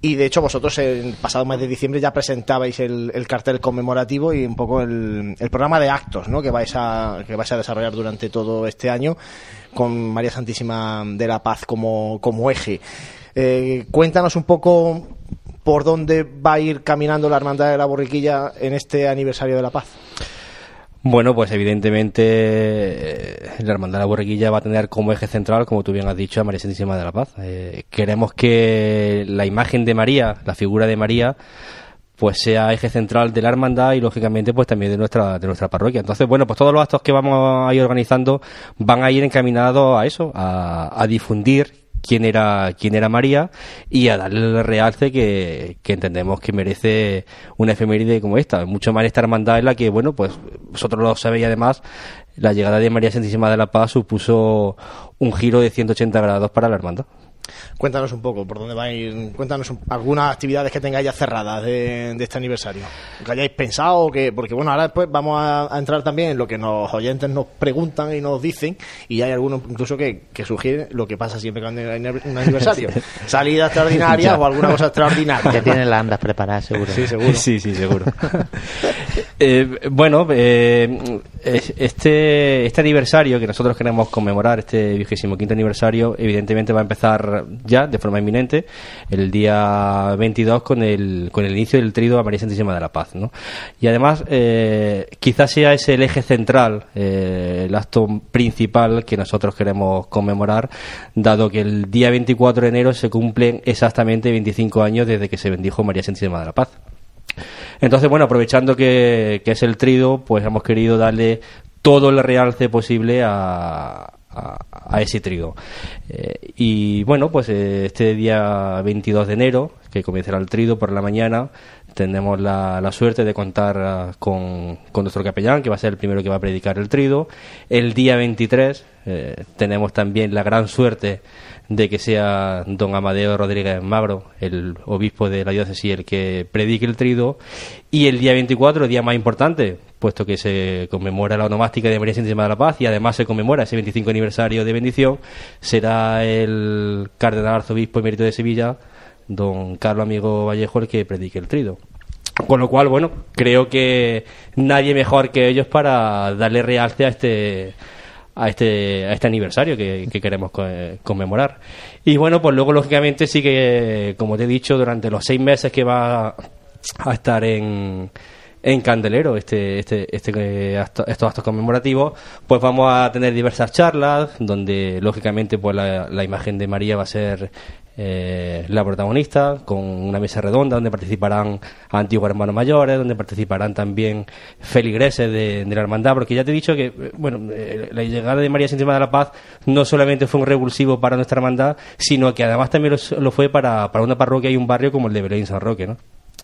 Y de hecho vosotros el pasado mes de diciembre ya presentabais el, el cartel conmemorativo y un poco el, el programa de actos ¿no? que, vais a, que vais a desarrollar durante todo este año con María Santísima de la Paz como, como eje. Eh, cuéntanos un poco por dónde va a ir caminando la Hermandad de la Borriquilla en este aniversario de la Paz. Bueno, pues evidentemente eh, la Hermandad de la Borreguilla va a tener como eje central, como tú bien has dicho, a María Santísima de la Paz. Eh, queremos que la imagen de María, la figura de María, pues sea eje central de la hermandad y lógicamente pues también de nuestra de nuestra parroquia. Entonces, bueno, pues todos los actos que vamos a ir organizando van a ir encaminados a eso, a, a difundir quién era quién era María y a darle el realce que, que entendemos que merece una efeméride como esta. Mucho más esta hermandad en la que, bueno, pues vosotros lo sabéis además, la llegada de María Santísima de la Paz supuso un giro de 180 grados para la hermandad. Cuéntanos un poco por dónde va a ir, cuéntanos un- algunas actividades que tengáis ya cerradas de, de este aniversario. Que hayáis pensado, que porque bueno, ahora después vamos a, a entrar también en lo que los oyentes nos preguntan y nos dicen, y hay algunos incluso que, que sugieren lo que pasa siempre cuando hay un aniversario. Salida extraordinaria o alguna cosa extraordinaria. Ya tienen las andas preparadas, seguro. Sí, seguro. Sí, sí, seguro. Eh, bueno, eh, es- este, este aniversario que nosotros queremos conmemorar, este vigésimo quinto aniversario, evidentemente va a empezar ya de forma inminente el día 22 con el, con el inicio del trido a María Santísima de la Paz. ¿no? Y además, eh, quizás sea ese el eje central, eh, el acto principal que nosotros queremos conmemorar, dado que el día 24 de enero se cumplen exactamente 25 años desde que se bendijo María Santísima de la Paz. Entonces, bueno, aprovechando que, que es el trido, pues hemos querido darle todo el realce posible a, a, ese trido. Eh, y bueno, pues eh, este día 22 de enero, que comenzará el trido por la mañana, tenemos la, suerte de contar ah, con, nuestro capellán, que va a ser el primero que va a predicar el trido. El día 23 eh, tenemos también la gran suerte de que sea don Amadeo Rodríguez Magro, el obispo de la diócesis, el que predique el trido. Y el día 24, el día más importante, puesto que se conmemora la onomástica de María Santísima de la Paz y además se conmemora ese 25 aniversario de bendición, será el cardenal arzobispo emérito de Sevilla, don Carlos Amigo Vallejo, el que predique el trido. Con lo cual, bueno, creo que nadie mejor que ellos para darle realce a este a este, a este aniversario que, que queremos co- conmemorar. Y bueno, pues luego, lógicamente, sí que, como te he dicho, durante los seis meses que va a estar en, en Candelero este, este, este, eh, acto- estos actos conmemorativos, pues vamos a tener diversas charlas donde lógicamente pues la, imagen de María va a ser eh, la protagonista con una mesa redonda donde participarán antiguos hermanos mayores, donde participarán también feligreses de, de la hermandad, porque ya te he dicho que eh, bueno eh, la llegada de María Santísima de la Paz no solamente fue un revulsivo para nuestra hermandad, sino que además también lo, lo fue para, para una parroquia y un barrio como el de Belén San Roque, ¿no?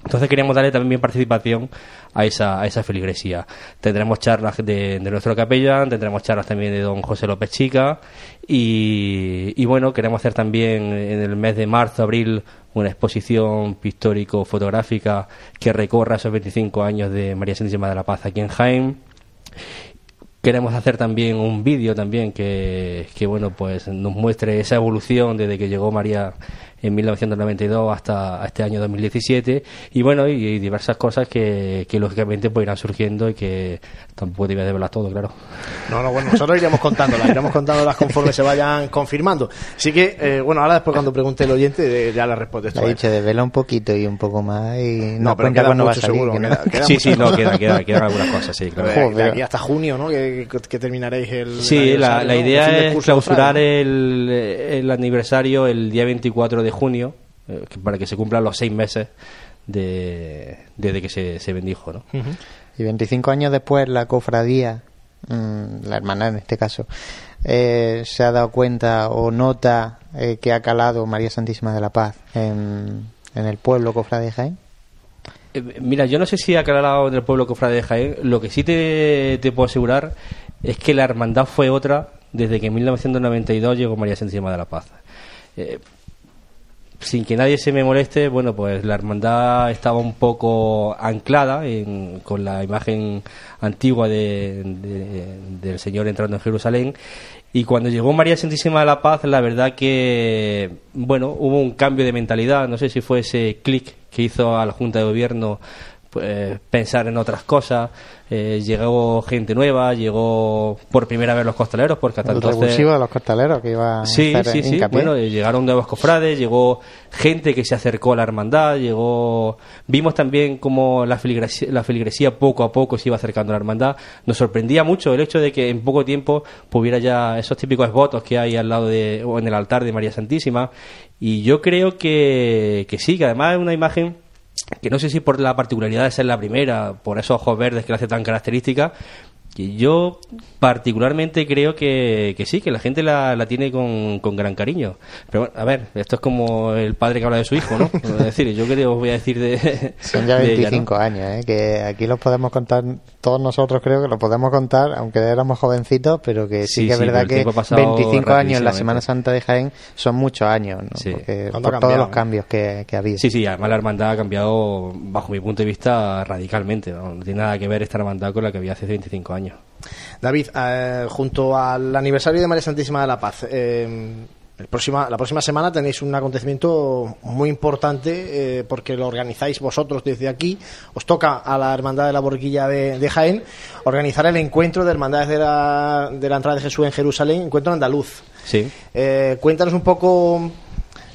Entonces queríamos darle también participación a esa, a esa feligresía. Tendremos charlas de, de nuestro capellán, tendremos charlas también de don José López Chica y, bueno, queremos hacer también en el mes de marzo, abril, una exposición pictórico-fotográfica que recorra esos 25 años de María Santísima de la Paz aquí en Jaén. Queremos hacer también un vídeo también que, que, bueno, pues nos muestre esa evolución desde que llegó María en 1992 hasta este año 2017 y bueno, y, y diversas cosas que, que lógicamente pues irán surgiendo y que tampoco te voy a desvelar todo, claro. No, no, bueno, nosotros iremos contándolas, iremos contándolas conforme se vayan confirmando. Así que, eh, bueno, ahora después cuando pregunte el oyente, ya le respondes Le tú. ha dicho, desvela un poquito y un poco más y No, no, pero queda cuándo va a mucho salir. seguro, que no. queda- queda Sí, mucho. sí, no, queda, queda, quedan algunas cosas, sí, claro. De- de aquí hasta junio, ¿no? Que, que- que terminaréis el. Sí, el la, la. El idea del es clausurar el, el aniversario el día 24 de junio eh, para que se cumplan los seis meses de, desde que se, se bendijo, ¿no? Ujú. Y 25 años después, la cofradía, mm, la hermana en este caso, eh, se ha dado cuenta o nota eh, que ha calado María Santísima de la Paz en, en el pueblo cofrade de Jaén. Eh, Mira, yo no sé si ha aclarado en el pueblo cofrade de Jaén. Lo que sí te, te puedo asegurar es que la hermandad fue otra desde que en 1992 llegó María Santísima de la Paz. Sin que nadie se me moleste, bueno, pues la hermandad estaba un poco anclada en- con la imagen antigua de- del Señor entrando en Jerusalén. Y cuando llegó María Santísima de la Paz, la verdad que, bueno, hubo un cambio de mentalidad. No sé si fue ese clic que hizo a la Junta de Gobierno pues, pensar en otras cosas. Eh, llegó gente nueva, llegó por primera vez los costaleros, porque hasta El entonces... de los costaleros que iba a Sí, hacer sí, sí. Bueno, eh, llegaron nuevos cofrades, llegó gente que se acercó a la hermandad, llegó. Vimos también cómo la feligresía, la feligresía poco a poco se iba acercando a la hermandad. Nos sorprendía mucho el hecho de que en poco tiempo hubiera ya esos típicos votos que hay al lado de, o en el altar de María Santísima. Y yo creo que, que sí, que además es una imagen que no sé si por la particularidad de ser la primera, por esos ojos verdes que la hace tan característica, yo particularmente creo que, que sí, que la gente la, la tiene con, con gran cariño. Pero bueno, a ver, esto es como el padre que habla de su hijo, ¿no? Es decir, yo qué os voy a decir de... Son ya de ella, 25 ¿no? años, ¿eh? que aquí los podemos contar, todos nosotros creo que lo podemos contar, aunque éramos jovencitos, pero que sí, Sí, que es sí, verdad que tiempo ha pasado 25 años en la. Semana Santa de Jaén son muchos años, ¿no? Sí. Porque ¿Cuándo por todos los cambios que, que ha habido. Sí, sí, además la hermandad ha cambiado, bajo mi punto de vista, radicalmente. No, No tiene nada que ver esta hermandad con la que había hace 25 años. David, eh, junto al aniversario de María Santísima de la Paz, eh, el próxima, la próxima semana tenéis un acontecimiento muy importante eh, porque lo organizáis vosotros desde aquí. Os toca a la Hermandad de la Borriquilla de, de Jaén organizar el encuentro de Hermandades de la, de la Entrada de Jesús en Jerusalén, encuentro andaluz. Sí. Cuéntanos un poco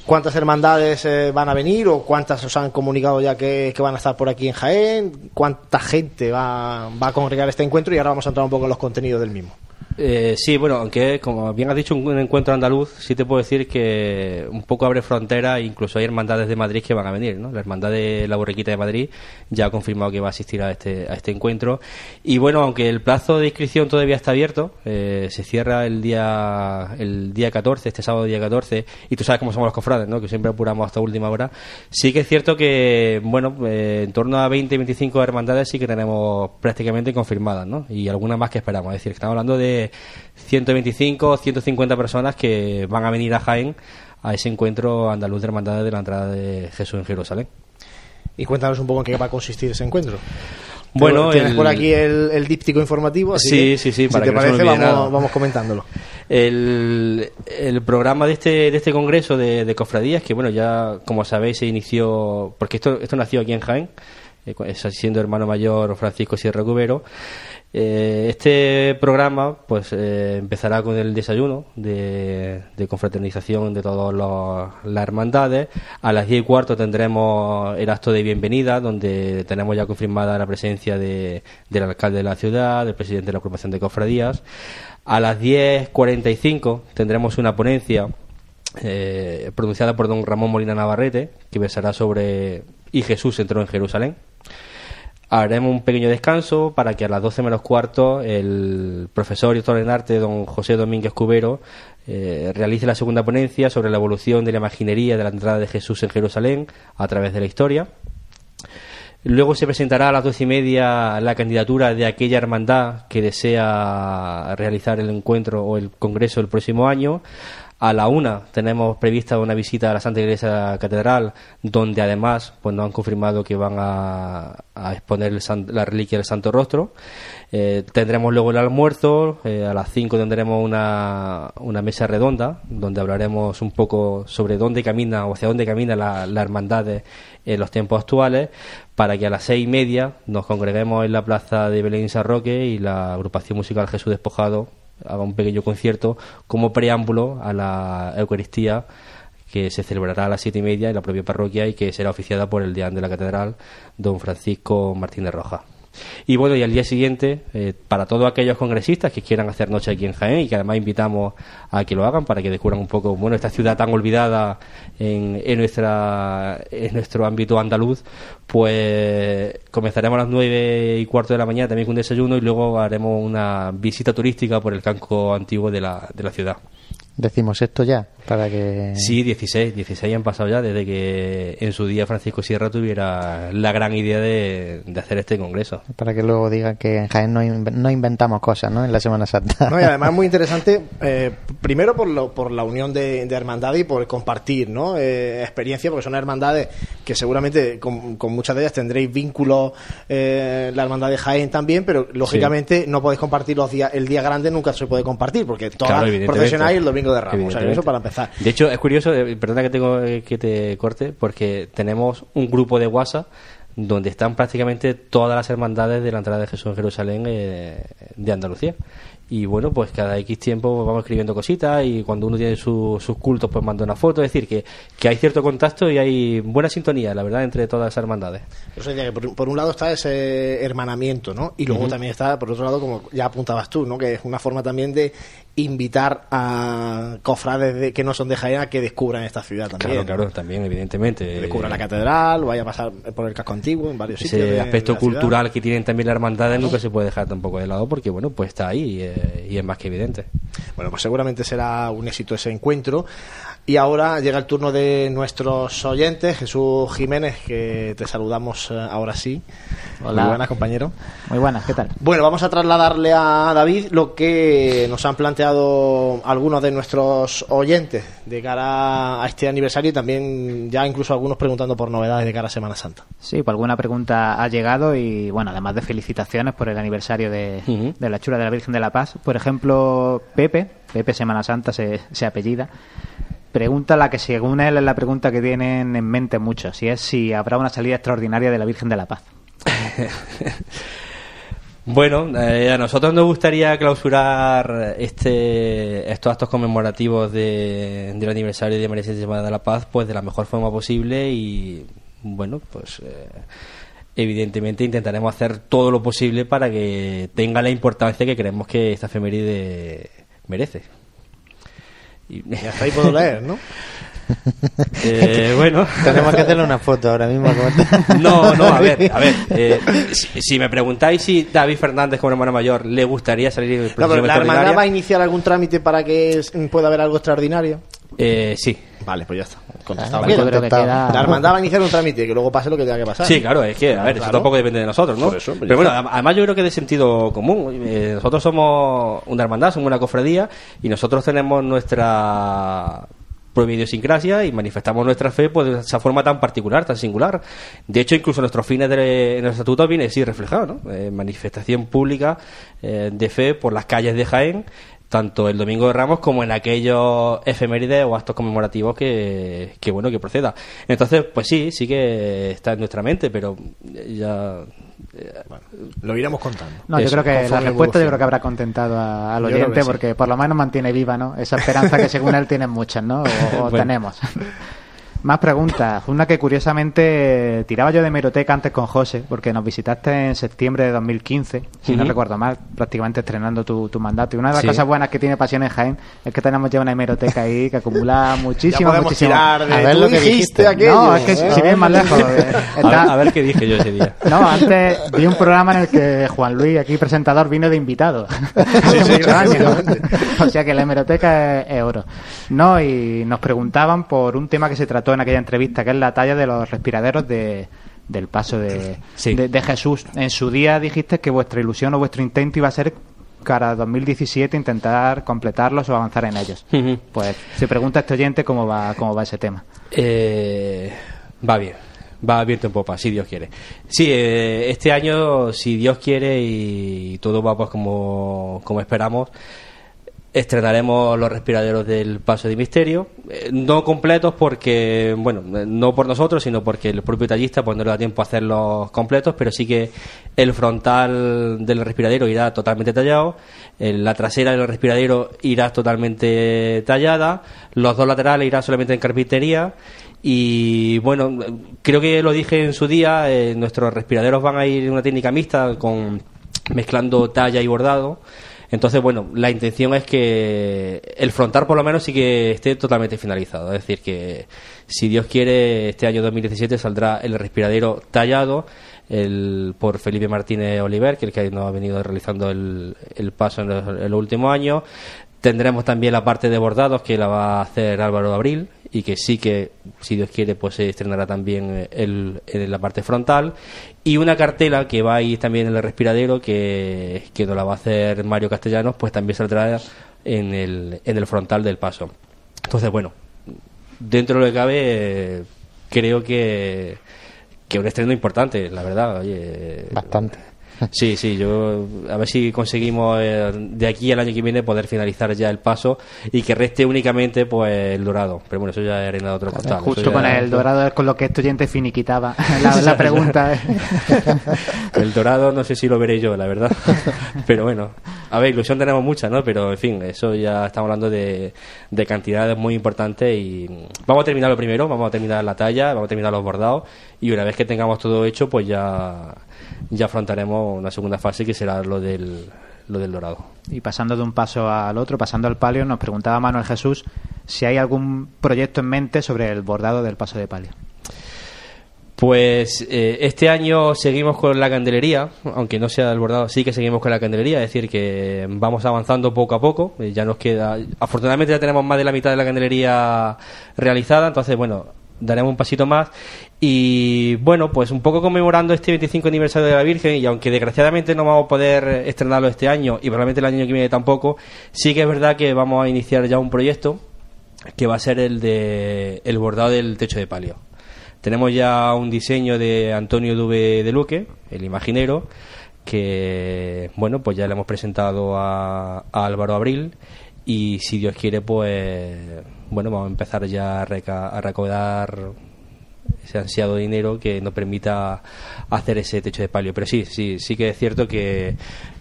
cuántas hermandades eh, van a venir o cuántas os han comunicado ya que, que van a estar por aquí en Jaén, cuánta gente va, va a congregar este encuentro y ahora vamos a entrar un poco en los contenidos del mismo. Eh, sí, bueno, aunque como bien has dicho, un, encuentro andaluz, sí te puedo decir que un poco abre frontera, incluso hay hermandades de Madrid que van a venir, ¿no? La hermandad de la Borriquita de Madrid ya ha confirmado que va a asistir a este, a este encuentro. Y bueno, aunque el plazo de inscripción todavía está abierto, eh, se cierra el día, el día 14, este sábado día 14, y tú sabes cómo somos los cofrades, ¿no? Que siempre apuramos hasta última hora. Sí que es cierto que, bueno, eh, en torno a 20, 25 hermandades sí que tenemos prácticamente confirmadas, ¿no? Y algunas más que esperamos. Es decir, estamos hablando de 125 150 personas que van a venir a Jaén a ese encuentro andaluz de hermandades de la entrada de Jesús en Jerusalén. Y cuéntanos un poco en qué va a consistir ese encuentro. Bueno, tienes por aquí el, díptico informativo. Así sí, sí, sí. Para si te parece, vamos, vamos, comentándolo. El, el, programa de este, de este congreso de, de, cofradías, que bueno, ya como sabéis se inició, porque esto, esto nació aquí en Jaén, eh, siendo hermano mayor Francisco Sierra Cubero, eh, este programa pues eh, empezará con el desayuno de, confraternización de todas las hermandades. A las 10 y cuarto tendremos el acto de bienvenida, donde tenemos ya confirmada la presencia de, del alcalde de la ciudad, del presidente de la agrupación de cofradías. A las 10.45 tendremos una ponencia eh, pronunciada por don Ramón Molina Navarrete, que versará sobre Y Jesús entró en Jerusalén. Haremos un pequeño descanso para que a las 12 menos cuarto el profesor y doctor en arte, don José Domínguez Cubero, eh, realice la segunda ponencia sobre la evolución de la imaginería de la entrada de Jesús en Jerusalén a través de la historia. Luego se presentará a las doce y media la candidatura de aquella hermandad que desea realizar el encuentro o el congreso el próximo año. A la una tenemos prevista una visita a la Santa Iglesia Catedral, donde además pues nos han confirmado que van a, exponer la reliquia del Santo Rostro. Eh, tendremos luego el almuerzo, eh, a las cinco tendremos una, una, mesa redonda, donde hablaremos un poco sobre dónde camina o hacia dónde camina la, la hermandad en los tiempos actuales, para que a las seis y media nos congreguemos en la plaza de Belén Sarroque y la agrupación musical Jesús Despojado haga un pequeño concierto como preámbulo a la Eucaristía que se celebrará a las siete y media en la propia parroquia y que será oficiada por el deán de la catedral, don Francisco Martínez Roja. Y bueno, y al día siguiente, eh, para todos aquellos congresistas que quieran hacer noche aquí en Jaén y que además invitamos a que lo hagan para que descubran un poco, bueno, esta ciudad tan olvidada en, en, nuestra, en nuestro ámbito andaluz, pues comenzaremos a las nueve y cuarto de la mañana también con un desayuno y luego haremos una visita turística por el canco antiguo de la, de la ciudad. Decimos esto ya, para que... Sí, 16, 16 han pasado ya desde que en su día Francisco Sierra tuviera la gran idea de, hacer este congreso. Para que luego digan que en Jaén no, inventamos cosas, ¿no? En la Semana Santa. No, y además es muy interesante, eh, primero por, lo, por la unión de, de hermandades y por compartir, ¿no? Eh, experiencia, porque son hermandades que seguramente con, muchas de ellas tendréis vínculos, eh, la hermandad de Jaén también, pero lógicamente no podéis compartir los días, el día grande nunca se puede compartir, porque todas profesionales el domingo de Ramos. eso para empezar. De hecho, es curioso, eh, perdona que tengo eh, que te corte, porque tenemos un grupo de WhatsApp donde están prácticamente todas las hermandades de la entrada de Jesús en Jerusalén eh, de Andalucía y bueno, pues cada X tiempo vamos escribiendo cositas y cuando uno tiene sus cultos pues manda una foto, es decir, que, que hay cierto contacto y hay buena sintonía, la verdad, entre todas esas hermandades. que por, un lado está ese hermanamiento, ¿no? Y luego también está, por otro lado, como ya apuntabas tú, ¿no? Que es una forma también de invitar a cofrades que no son de Jaén a que descubran esta ciudad también. Claro, claro, también, evidentemente. Que descubran la catedral, vaya a pasar por el casco antiguo en varios sitios. Ese aspecto cultural que tienen también las hermandades nunca se puede dejar tampoco de lado porque, bueno, pues está ahí. Eh, y es más que evidente. Bueno, pues seguramente será un éxito ese encuentro. Y ahora llega el turno de nuestros oyentes. Jesús Jiménez, que te saludamos eh, ahora sí. Hola. Muy buenas, compañero. Muy buenas, ¿qué tal? Bueno, vamos a trasladarle a David lo que nos han planteado algunos de nuestros oyentes de cara a este aniversario y también ya incluso algunos preguntando por novedades de cara a Semana Santa. Sí, pues alguna pregunta ha llegado y bueno, además de felicitaciones por el aniversario de, de la chura de la Virgen de la Paz. Por ejemplo, Pepe, Pepe Semana Santa se, se apellida pregunta la que según él es la pregunta que tienen en mente muchos, y es si habrá una salida extraordinaria de la Virgen de la Paz. bueno, eh, a nosotros nos gustaría clausurar este, estos actos conmemorativos de, del aniversario de María Santísima de la Paz pues de la mejor forma posible y bueno, pues... Eh, evidentemente intentaremos hacer todo lo posible para que tenga la importancia que creemos que esta efeméride merece. Y hasta ahí puedo leer, ¿no? Eh, bueno. Tenemos que hacerle una foto ahora mismo. no, no, a ver, a ver. Eh, si, si, me preguntáis si David Fernández, como hermano mayor, le gustaría salir no, ¿La hermandad va a iniciar algún trámite para que pueda haber algo extraordinario? Eh, sí. Vale, pues ya está. Contestado. La hermandad va a iniciar un trámite que luego pase lo que tenga que pasar. Sí, claro, es que, a ver, eso tampoco depende de nosotros, ¿no? Pues Pero bueno, además yo creo que es de sentido común. Eh, nosotros somos una hermandad, somos una cofradía y nosotros tenemos nuestra propia idiosincrasia y manifestamos nuestra fe pues, de esa forma tan particular, tan singular. De hecho, incluso nuestros fines de, en el estatuto viene así reflejado, ¿no? Eh, manifestación pública eh, de fe por las calles de Jaén tanto el Domingo de Ramos como en aquellos efemérides o actos conmemorativos que, que, bueno que proceda. Entonces, pues sí, sí que está en nuestra mente, pero ya bueno, lo iremos contando. No, yo creo que la respuesta yo creo que habrá contentado al oyente porque por lo menos mantiene viva, ¿no? Esa esperanza que según él tienen muchas, ¿no? O, tenemos. Más preguntas. Una que curiosamente tiraba yo de meroteca antes con José, porque nos visitaste en septiembre de 2015, si no recuerdo mal, prácticamente estrenando tu, mandato. Y una de las cosas buenas que tiene Pasión en Jaén es que tenemos ya una hemeroteca ahí que acumula muchísimo, muchísimo. a ver lo que dijiste. Aquello, no, es que si bien más lejos. a, ver, qué dije yo ese día. No, antes vi un programa en el que Juan Luis, aquí presentador, vino de invitado. Sí, sí, O sea que la hemeroteca es oro. No, y nos preguntaban por un tema que se trató en aquella entrevista, que es la talla de los respiraderos de, del paso de, de, Jesús. En su día dijiste que vuestra ilusión o vuestro intento iba a ser cara a 2017 intentar completarlos o avanzar en ellos. Pues se pregunta este oyente cómo va, cómo va ese tema. Eh, va bien. Va abierto en popa, si Dios quiere. Sí, eh, este año, si Dios quiere y todo va pues como, como esperamos, Estrenaremos los respiraderos del Paso de Misterio, eh, no completos porque, bueno, no por nosotros, sino porque el propio tallista pues no le da tiempo a hacerlos completos, pero sí que el frontal del respiradero irá totalmente tallado, la trasera del respiradero irá totalmente tallada, los dos laterales irán solamente en carpintería y bueno, creo que lo dije en su día, eh, nuestros respiraderos van a ir en una técnica mixta con mezclando talla y bordado entonces, bueno, la intención es que el frontal por lo menos sí que esté totalmente finalizado. Es decir, que si Dios quiere, este año 2017 saldrá el respiradero tallado el, por Felipe Martínez Oliver, que es el que nos ha venido realizando el, paso en los, últimos años. Tendremos también la parte de bordados que la va a hacer Álvaro Abril y que sí que, si Dios quiere, pues se estrenará también el, en la parte frontal. Y una cartela que va ahí también en el respiradero que, que nos la va a hacer Mario Castellanos pues también saldrá en el, en el frontal del paso. Entonces bueno dentro de lo que cabe creo que que un estreno importante la verdad oye. Bastante Sí, sí, yo a ver si conseguimos eh, de aquí al año que viene poder finalizar ya el paso y que reste únicamente pues el dorado. Pero bueno, eso ya es de otro costado. Justo con el dorado es con lo que este oyente finiquitaba la, pregunta. el dorado no sé si lo veré yo, la verdad. Pero bueno, a ver, ilusión tenemos mucha, ¿no? Pero en fin, eso ya estamos hablando de, de cantidades muy importantes y vamos a terminar lo primero, vamos a terminar la talla, vamos a terminar los bordados y una vez que tengamos todo hecho, pues ya ya afrontaremos una segunda fase que será lo del, lo del dorado. Y pasando de un paso al otro, pasando al palio, nos preguntaba Manuel Jesús si hay algún proyecto en mente sobre el bordado del paso de palio. Pues eh, este año seguimos con la candelería, aunque no sea el bordado, sí que seguimos con la candelería, es decir, que vamos avanzando poco a poco, eh, ya nos queda, afortunadamente ya tenemos más de la mitad de la candelería realizada, entonces bueno, daremos un pasito más. Y bueno, pues un poco conmemorando este 25 aniversario de la Virgen, y aunque desgraciadamente no vamos a poder estrenarlo este año, y probablemente el año que viene tampoco, sí que es verdad que vamos a iniciar ya un proyecto que va a ser el de el bordado del techo de palio. Tenemos ya un diseño de Antonio Dube de Luque, el imaginero, que bueno, pues ya le hemos presentado a, a Álvaro Abril y si Dios quiere, pues bueno, vamos a empezar ya a, recaudar ese ansiado dinero que nos permita hacer ese techo de palio. Pero sí, sí, sí que es cierto que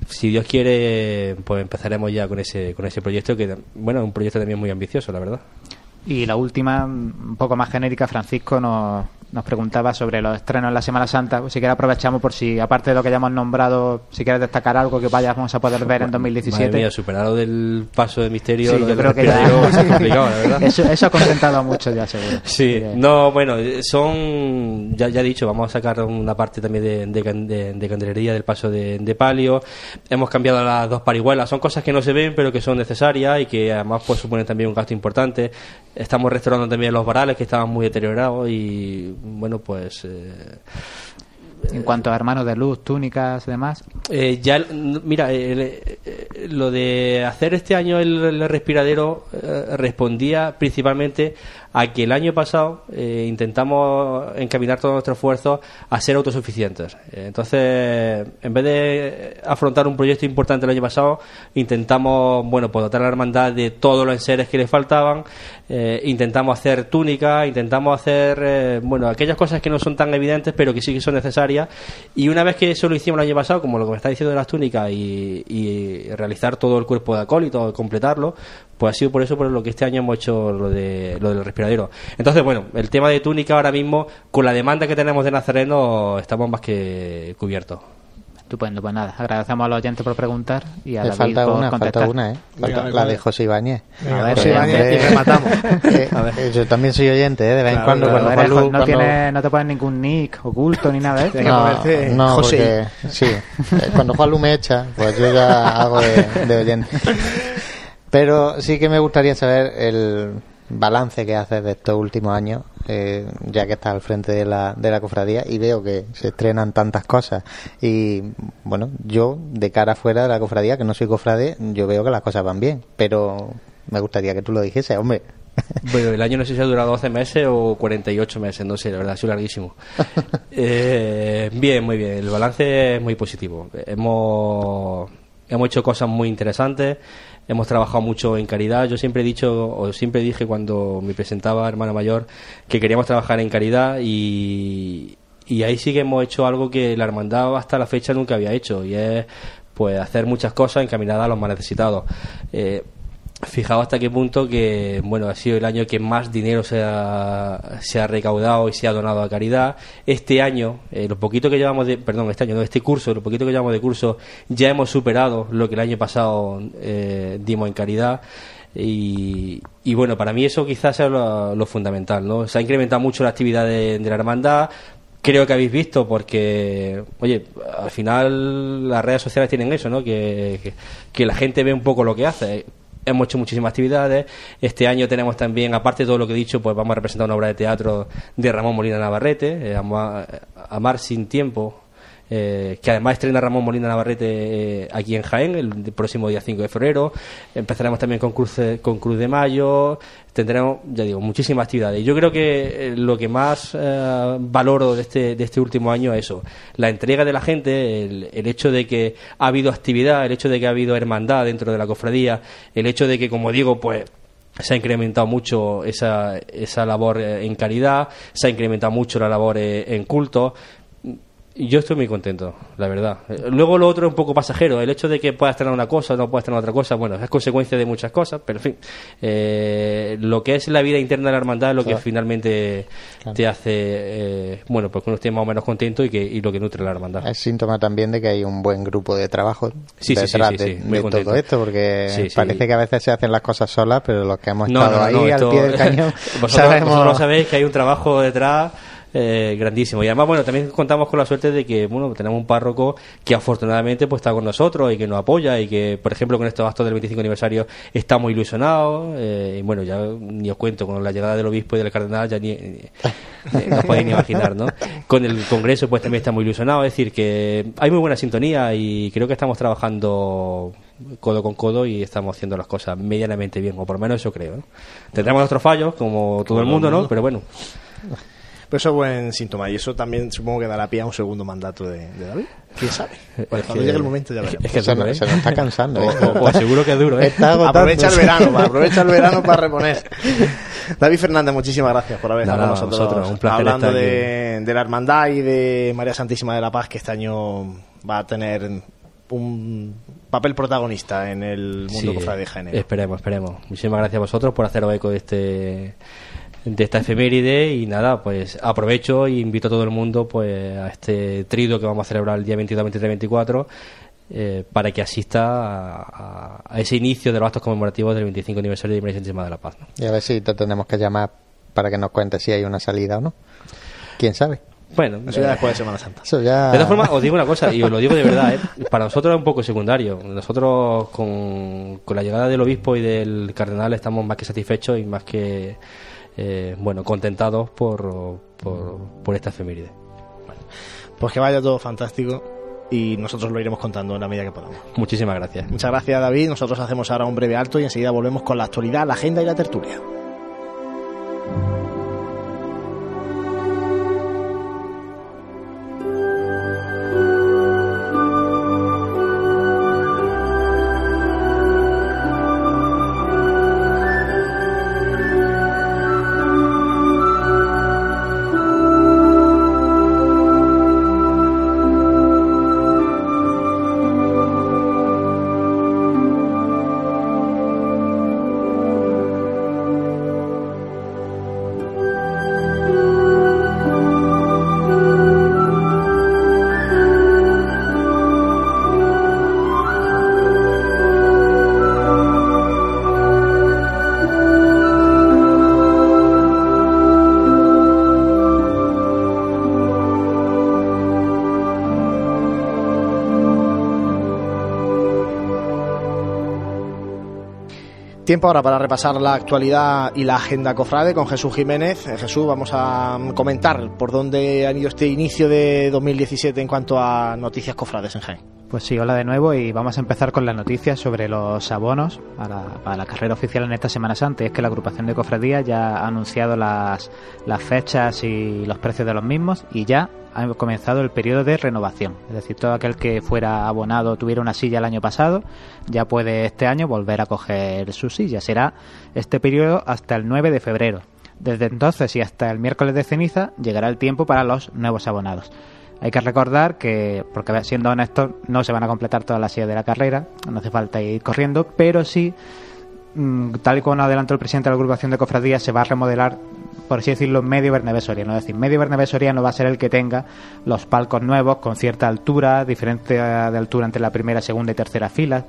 si Dios quiere, pues empezaremos ya con ese, con ese proyecto que, bueno, es un proyecto también muy ambicioso, la verdad. Y la última, un poco más genérica, Francisco nos, nos preguntaba sobre los estrenos en la Semana Santa. Pues si quieres aprovechamos por si, aparte de lo que ya hemos nombrado, si quieres destacar algo que vayamos a poder ver en 2017. Madre mía, superado del paso de misterio. Sí, lo yo creo que ya- complicado, la verdad. Eso, eso ha contentado a muchos ya, seguro. Sí, no, bueno, son, ya, ya he dicho, vamos a sacar una parte también de, de, de- de candelería del paso de, de palio. Hemos cambiado las dos parihuelas, son cosas que no se ven, pero que son necesarias y que además pues suponen también un gasto importante. Estamos restaurando también los varales que estaban muy deteriorados y, bueno, pues. eh, En cuanto a hermanos de luz, túnicas y demás. eh, ya, mira, el- eh, lo de hacer este año el, respiradero eh, respondía principalmente a que el año pasado eh, intentamos encaminar todo nuestro esfuerzo a ser autosuficientes. Eh, entonces, en vez de afrontar un proyecto importante el año pasado, intentamos, bueno, pues dotar la hermandad de todos los enseres que le faltaban, intentamos hacer túnicas, intentamos hacer, bueno, aquellas cosas que no son tan evidentes, pero que sí que son necesarias. Y una vez que eso lo hicimos el año pasado, como lo que me está diciendo de las túnicas, y, y todo el cuerpo de acólito, completarlo, pues ha sido por eso por lo que este año hemos hecho lo, de, lo del respiradero. Entonces, bueno, el tema de túnica ahora mismo, con la demanda que tenemos de Nazareno, estamos más que cubiertos. Estupendo, pues nada, agradecemos a los oyentes por preguntar y a Me David falta por una, contestar. falta una, ¿eh? Falta Venga, la ¿cuál de? José Ibáñez. Venga, a ver, José Ibáñez, y rematamos. eh, eh, yo también soy oyente, ¿eh? De vez en Claro, cuando, claro, cuando eres- Juanlu- no, cuando- tienes- no te pones ningún nick oculto ni nada, ¿eh? no, no, porque, sí, eh, cuando Juanlu me echa, pues yo ya hago de, de oyente. Pero sí que me gustaría saber el balance que haces de estos últimos años, eh, ya que estás al frente de la, de la cofradía y veo que se estrenan tantas cosas. Y bueno, yo, de cara afuera de la cofradía, que no soy cofrade, yo veo que las cosas van bien, pero me gustaría que tú lo dijese, hombre. Bueno, el año no sé si ha durado 12 meses o 48 meses, no sé, la verdad, ha sido larguísimo. Eh, bien, muy bien, el balance es muy positivo. Hemos, hemos hecho cosas muy interesantes, hemos trabajado mucho en caridad. Yo siempre he dicho, o siempre dije cuando me presentaba hermana mayor, que queríamos trabajar en caridad y, y ahí sí que hemos hecho algo que la hermandad hasta la fecha nunca había hecho y es pues hacer muchas cosas encaminadas a los más necesitados. Eh, Fijaos hasta qué punto que bueno ha sido el año que más dinero se ha, se ha recaudado y se ha donado a caridad. Este año, eh, lo poquito que llevamos de, perdón, este año, no, este curso, lo poquito que llevamos de curso, ya hemos superado lo que el año pasado eh, dimos en caridad. Y, y bueno, para mí eso quizás sea lo, fundamental, ¿no? Se ha incrementado mucho la actividad de, la hermandad. Creo que habéis visto porque, oye, al final las redes sociales tienen eso, ¿no? Que la gente ve un poco lo que hace hemos hecho muchísimas actividades. Este año tenemos también, aparte de todo lo que he dicho, pues vamos a representar una obra de teatro de Ramón Molina Navarrete, eh, Amar, Amar sin tiempo, eh, que además estrena Ramón Molina Navarrete eh, aquí en Jaén el próximo día 5 de febrero. Empezaremos también con Cruz, de- Mayo. Tendremos, ya digo, muchísimas actividades. Yo creo que eh, lo que más eh, valoro de este, de este último año es eso, la entrega de la gente, el, el hecho de que ha habido actividad, el hecho de que ha habido hermandad dentro de la cofradía, el hecho de que, como digo, pues se ha incrementado mucho esa, esa labor en caridad, se ha incrementado mucho la labor en culto. Yo estoy muy contento, la verdad. Eh, Luego lo otro es un poco pasajero. El hecho de que puedas tener una cosa o no puedas tener otra cosa, bueno, es consecuencia de muchas cosas, pero en fin. eh, lo que es la vida interna de la hermandad es lo que finalmente Claro. te hace, eh, bueno, pues que uno esté más o menos contento y, que, y lo que nutre la hermandad. Es síntoma también de que hay un buen grupo de trabajo Sí, detrás sí, de, todo esto, porque parece que a veces se hacen las cosas solas, pero los que hemos No, estado no, no, ahí esto- al pie del cañón vosotros, sabemos... vosotros sabéis que hay un trabajo detrás eh, grandísimo y además bueno también contamos con la suerte de que bueno tenemos un párroco que afortunadamente pues está con nosotros y que nos apoya y que por ejemplo con estos actos del 25 aniversario está muy ilusionado eh, y bueno ya ni os cuento con la llegada del obispo y del cardenal ya ni, eh, no os podéis ni imaginar ¿no? con el congreso pues también está muy ilusionado es decir que hay muy buena sintonía y creo que estamos trabajando codo con codo y estamos haciendo las cosas medianamente bien, o por lo menos eso creo. ¿no? Tendremos nuestros fallos, como todo el mundo, ¿no? Pero bueno. Pero eso es buen síntoma y eso también supongo que dará pie a un segundo mandato de, de David. ¿Quién sabe? Bueno, Es cuando que- llegue el momento ya es veremos. que es se, duro, nos, ¿eh? se nos está cansando. O- ¿eh? o- o seguro que es duro, ¿eh? Aprovecha el verano, va, aprovecha el verano para reponer. David Fernández, muchísimas gracias por haber estado con nosotros vosotros, un placer hablando estar de, de la hermandad y de María Santísima de la Paz, que este año va a tener un papel protagonista en el mundo Sí, cofrade de Jaén. Esperemos, esperemos. Muchísimas gracias a vosotros por haceros eco de este de esta efeméride y nada, pues aprovecho e invito a todo el mundo pues a este trido que vamos a celebrar el día 22, 23, 24 eh, para que asista a, a, ese inicio de los actos conmemorativos del 25 aniversario de Virgen de la Paz. ¿no? Y a ver si te tenemos que llamar para que nos cuente si hay una salida o no. ¿Quién sabe? Bueno, eso ya después de Semana Santa. Eso ya... De todas formas, os digo una cosa, y os lo digo de verdad, ¿eh? para nosotros es un poco secundario. Nosotros, con, con, la llegada del obispo y del cardenal, estamos más que satisfechos y más que, eh, bueno, contentados por, por, por esta efeméride. Bueno, pues que vaya todo fantástico y nosotros lo iremos contando en la medida que podamos. Muchísimas gracias. Muchas gracias, David. Nosotros hacemos ahora un breve alto y enseguida volvemos con la actualidad, la agenda y la tertulia. Tiempo ahora para repasar la actualidad y la agenda cofrade con Jesús Jiménez. Eh, Jesús, vamos a comentar por dónde ha ido este inicio de 2017 en cuanto a noticias cofrades en Jaén. Pues sí, hola de nuevo y vamos a empezar con las noticias sobre los abonos para la carrera oficial en esta Semana Santa. Es que la agrupación de cofradías ya ha anunciado las, las fechas y los precios de los mismos y ya ha comenzado el periodo de renovación. Es decir, todo aquel que fuera abonado tuviera una silla el año pasado, ya puede este año volver a coger su silla. Será este periodo hasta el 9 de febrero. Desde entonces y hasta el miércoles de ceniza llegará el tiempo para los nuevos abonados. Hay que recordar que, porque siendo honestos, no se van a completar todas las sillas de la carrera, no hace falta ir corriendo, pero sí, tal y como adelantó el presidente de la agrupación de cofradías, se va a remodelar por así decirlo, medio Bernabé Soriano. Es decir, medio Bernabé Soriano va a ser el que tenga los palcos nuevos con cierta altura, diferente de altura entre la primera, segunda y tercera fila,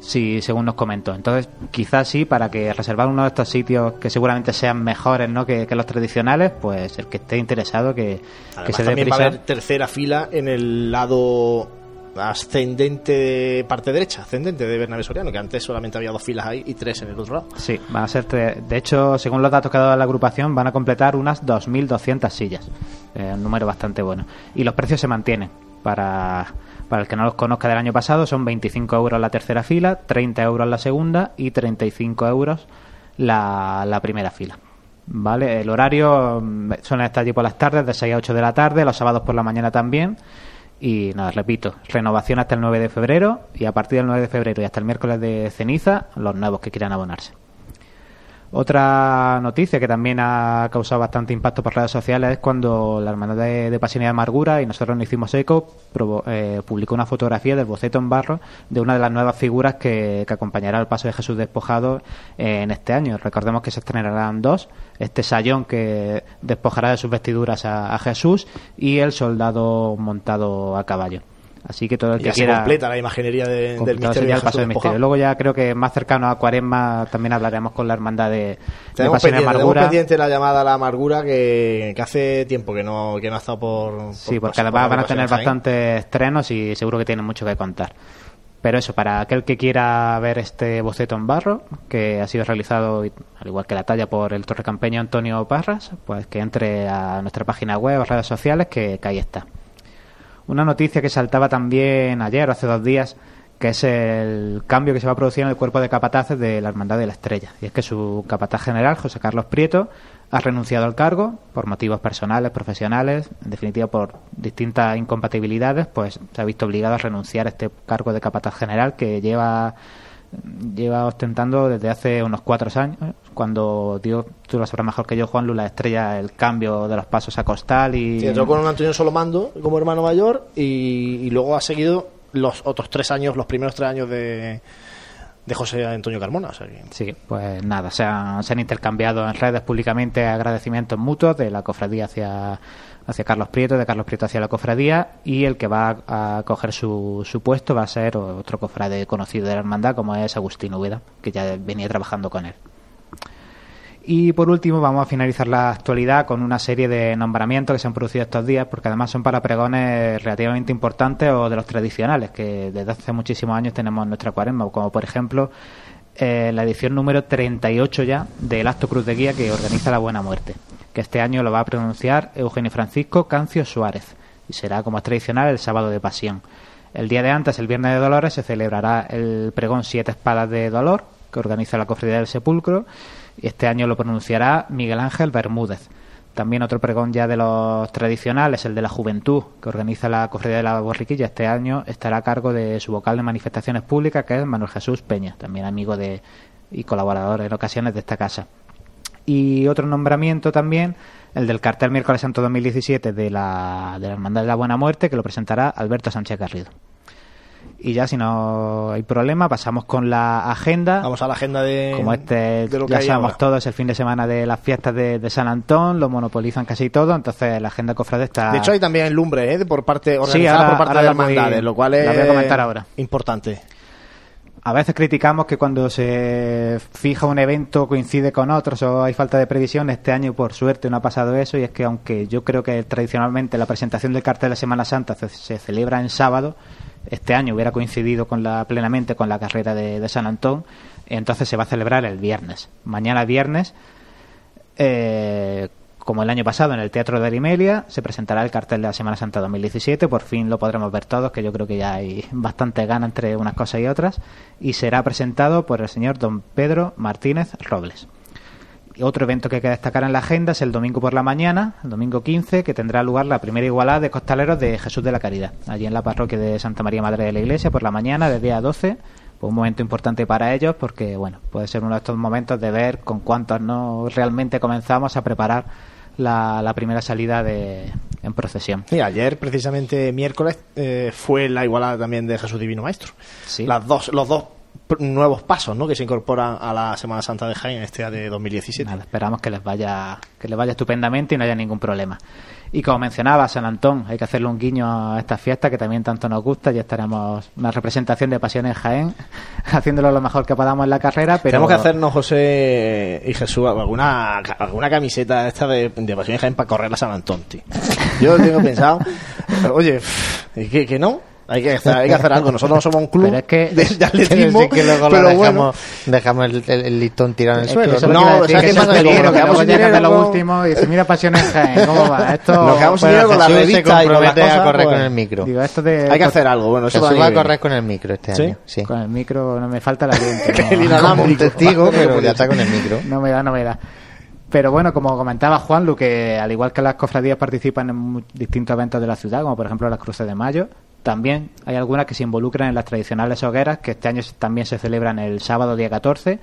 si, según nos comentó. Entonces, quizás sí, para que reservar uno de estos sitios que seguramente sean mejores ¿no? que, que los tradicionales, pues el que esté interesado que, Además, que se dé también prisa. va a haber tercera fila en el lado ascendente, parte derecha, ascendente de Bernabé Soriano, que antes solamente había dos filas ahí y tres en el otro lado. Sí, van a ser. tre- De hecho, según los datos que ha dado la agrupación, van a completar unas 2.200 sillas. Eh, un número bastante bueno. Y los precios se mantienen. Para, para el que no los conozca del año pasado, son 25 euros la tercera fila, 30 euros la segunda y 35 euros la, la primera fila. ¿Vale? El horario estar allí por las tardes, de 6 a 8 de la tarde, los sábados por la mañana también. Y nada, repito, renovación hasta el 9 de febrero y a partir del 9 de febrero y hasta el miércoles de ceniza, los nuevos que quieran abonarse. Otra noticia que también ha causado bastante impacto por redes sociales es cuando la Hermandad de, de Pasión y Amargura, y nosotros nos hicimos eco, eh, publicó una fotografía del boceto en barro de una de las nuevas figuras que, acompañará al paso de Jesús despojado en este año. Recordemos que se estrenarán dos, este sayón que despojará de sus vestiduras a Jesús y el soldado montado a caballo. Así que todo el que quiera completa la imaginería de- del misterio de paso del misterio. Luego ya creo que más cercano a Cuaresma también hablaremos con la hermandad de, de Pasión y pendiente, Amargura. pendiente la llamada a la amargura que, que hace tiempo que no, que no ha estado por. Sí, por- porque por- además por van a tener bastantes estrenos y seguro que tienen mucho que contar. Pero eso, para aquel que quiera ver este boceto en barro, que ha sido realizado, al igual que la talla, por el torrecampeño Antonio Parras, pues que entre a nuestra página web o redes sociales, que, que ahí está. Una noticia que saltaba también ayer o hace dos días, que es el cambio que se va a producir en el cuerpo de capataces de la Hermandad de la Estrella. Y es que su capataz general, José Carlos Prieto, ha renunciado al cargo por motivos personales, profesionales, en definitiva por distintas incompatibilidades, pues se ha visto obligado a renunciar a este cargo de capataz general que lleva lleva ostentando desde hace unos cuatro años, cuando dio, tú lo sabrás mejor que yo, Juan Lula Estrella, el cambio de los pasos a costal y... Sí, entró con un Antonio Solomando como hermano mayor y, y luego ha seguido los otros tres años, los primeros tres años de, de José Antonio Carmona. Sí, pues nada, se han, se han intercambiado en redes públicamente agradecimientos mutuos de la cofradía hacia, hacia Carlos Prieto, de Carlos Prieto hacia la cofradía, y el que va a, coger su, su puesto va a ser otro cofrade conocido de la hermandad, como es Agustín Úbeda, que ya venía trabajando con él. Y por último vamos a finalizar la actualidad con una serie de nombramientos que se han producido estos días, porque además son para pregones relativamente importantes o de los tradicionales, que desde hace muchísimos años tenemos en nuestra cuaresma, como por ejemplo eh, la edición número 38 ya del Acto Cruz de Guía que organiza la Buena Muerte, que este año lo va a pronunciar Eugenio Francisco Cancio Suárez, y será como es tradicional el sábado de Pasión. El día de antes, el Viernes de Dolores, se celebrará el pregón Siete Espadas de Dolor, que organiza la Cofradía del Sepulcro, este año lo pronunciará Miguel Ángel Bermúdez. También otro pregón ya de los tradicionales, el de la juventud, que organiza la Cofradía de la Borriquilla. Este año estará a cargo de su vocal de manifestaciones públicas, que es Manuel Jesús Peña, también amigo de y colaborador en ocasiones de esta casa. Y otro nombramiento también, el del cartel miércoles santo 2017 de la, de la Hermandad de la Buena Muerte, que lo presentará Alberto Sánchez Garrido. Y ya, si no hay problema, pasamos con la agenda. Vamos a la agenda de. Como este, ya sabemos todos, es el fin de semana de las fiestas de, San Antón, lo monopolizan casi todo, entonces la agenda cofrade está. De hecho, hay también lumbre, ¿eh? Por parte, organizada por parte de las hermandades, lo cual es. voy a comentar ahora. Importante. A veces criticamos que cuando se fija un evento coincide con otros o hay falta de previsión. Este año, por suerte, no ha pasado eso y es que aunque yo creo que tradicionalmente la presentación del cartel de Semana Santa se celebra en sábado, este año hubiera coincidido con la, plenamente con la carrera de, San Antón, entonces se va a celebrar el viernes. Mañana viernes, eh, como el año pasado en el Teatro de Arimelia, se presentará el cartel de la Semana Santa 2017, por fin lo podremos ver todos, que yo creo que ya hay bastante gana entre unas cosas y otras, y será presentado por el señor don Pedro Martínez Robles. Otro evento que hay que destacar en la agenda es el domingo por la mañana, el domingo 15, que tendrá lugar la primera igualada de costaleros de Jesús de la Caridad, allí en la parroquia de Santa María Madre de la Iglesia, por la mañana, de día 12. Pues un momento importante para ellos porque, bueno, puede ser uno de estos momentos de ver con cuántos no realmente comenzamos a preparar la, primera salida de, en procesión. Sí, ayer, precisamente miércoles, eh, fue la igualada también de Jesús Divino Maestro. Sí. Las dos, los dos nuevos pasos ¿no? que se incorporan a la Semana Santa de Jaén este año de 2017. esperamos que les vaya que les vaya estupendamente y no haya ningún problema. Y como mencionaba San Antón, hay que hacerle un guiño a esta fiesta que también tanto nos gusta. Ya estaremos una representación de Pasión en Jaén, haciéndolo lo mejor que podamos en la carrera. Pero... Tenemos que hacernos, José y Jesús, alguna, alguna camiseta esta de, de Pasión en Jaén para correr a San Antón. Yo lo tengo pensado. Oye, ¿qué, que no? Hay que, hacer, hay que hacer algo. Nosotros no somos un club que, de, atletismo, que luego pero dejamos, bueno. dejamos el, el, listón tirado en el suelo. no, o sea, que, pasa? Que luego quedamos sin dinero lo último y dice, mira Pasiones Jaén, ¿cómo va? Esto, Nos quedamos sin dinero con la revista y con las cosas, a correr con el micro. Digo, esto de, hay que hacer algo. Bueno, eso va a correr con el micro este año. Sí. Con el micro no me falta la gente. Como un testigo, pero ya está con el micro. No me da, no me da. Pero bueno, como comentaba Juan, lo que al igual que las cofradías participan en distintos eventos de la ciudad, como por ejemplo las cruces de mayo, también hay algunas que se involucran en las tradicionales hogueras, que este año también se celebran el sábado día 14.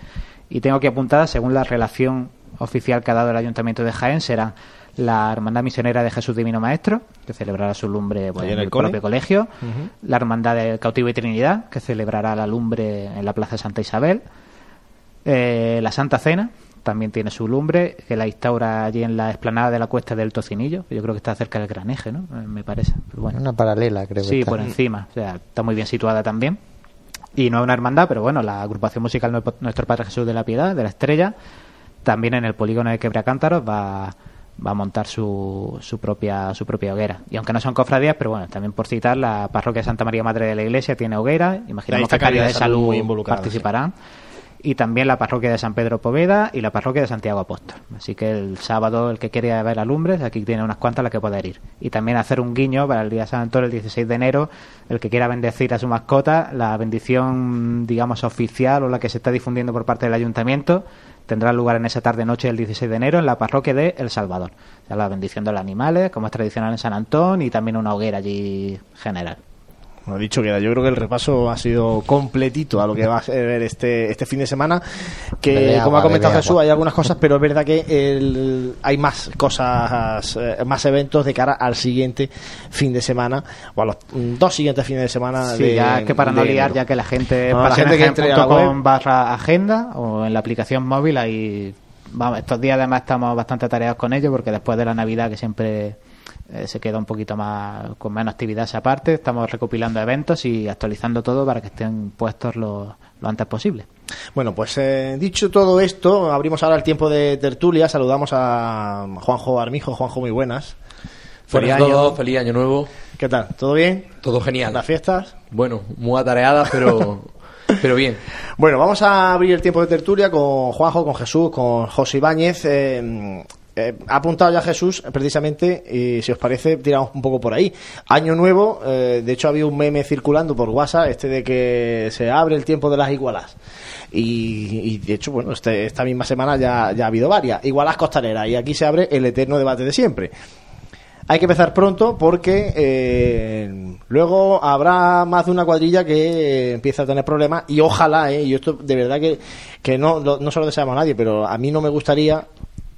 Y tengo que apuntar, según la relación oficial que ha dado el Ayuntamiento de Jaén, será la Hermandad Misionera de Jesús Divino Maestro, que celebrará su lumbre en, el, propio colegio, la Hermandad del Cautivo y Trinidad, que celebrará la lumbre en la Plaza Santa Isabel, eh, la Santa Cena, también tiene su lumbre, que la instaura allí en la explanada de la Cuesta del Tocinillo, que yo creo que está cerca del Gran Eje, ¿no? Eh, me parece. bueno. Una paralela, creo. Sí, por encima, o sea, está muy bien situada también. Y no es una hermandad, pero bueno, la agrupación musical Nuestro Padre Jesús de la Piedad, de la Estrella, también en el polígono de Quebracántaros va, va a montar su, su, propia, su propia hoguera. Y aunque no son cofradías, pero bueno, también por citar, la parroquia de Santa María Madre de la Iglesia tiene hoguera, imaginamos que Calidad de Salud, participarán y también la parroquia de San Pedro Poveda y la parroquia de Santiago Apóstol. Así que el sábado el que quiera ver alumbres, aquí tiene unas cuantas a las que poder ir. Y también hacer un guiño para el día de San Antonio, el 16 de enero, el que quiera bendecir a su mascota, la bendición, digamos, oficial o la que se está difundiendo por parte del ayuntamiento, tendrá lugar en esa tarde-noche del 16 de enero en la parroquia de El Salvador. la bendición de los animales, como es tradicional en San Antón, y también una hoguera allí general. Lo dicho queda, yo creo que el repaso ha sido completito a lo que va a ser este, este fin de semana. Que, Bebe como agua, ha comentado Jesús, agua. hay algunas cosas, pero es verdad que el- hay más cosas, eh, más eventos de cara al siguiente fin de semana, o a los dos siguientes fines de semana. Sí, de- ya es que para no liar, enero. ya que la gente No, la gente que entre a la web. con barra agenda o en la aplicación móvil ahí vamos, estos días además estamos bastante atareados con ello porque después de la Navidad que siempre eh, se queda un poquito más con menos actividad esa parte, estamos recopilando eventos y actualizando todo para que estén puestos lo, lo antes posible. Bueno, pues eh, dicho todo esto, abrimos ahora el tiempo de tertulia. Saludamos a Juanjo Armijo. Juanjo, muy buenas. Feliz año. feliz año nuevo. ¿Qué tal? ¿Todo bien? Todo genial. ¿Las fiestas? Bueno, muy atareadas, pero, pero bien. Bueno, vamos a abrir el tiempo de tertulia con Juanjo, con Jesús, con José Ibáñez. Eh, eh, ha apuntado ya Jesús, precisamente, y si os parece, tiramos un poco por ahí. Año nuevo, eh, de hecho había un meme circulando por WhatsApp, este de que se abre el tiempo de las igualas. Y, de hecho, bueno, este- esta misma semana ya, ha habido varias. Igualas costaleras, y aquí se abre el eterno debate de siempre. Hay que empezar pronto porque eh, luego habrá más de una cuadrilla que empieza a tener problemas y ojalá, eh, y esto de verdad que, que no, no se lo deseamos a nadie, pero a mí no me gustaría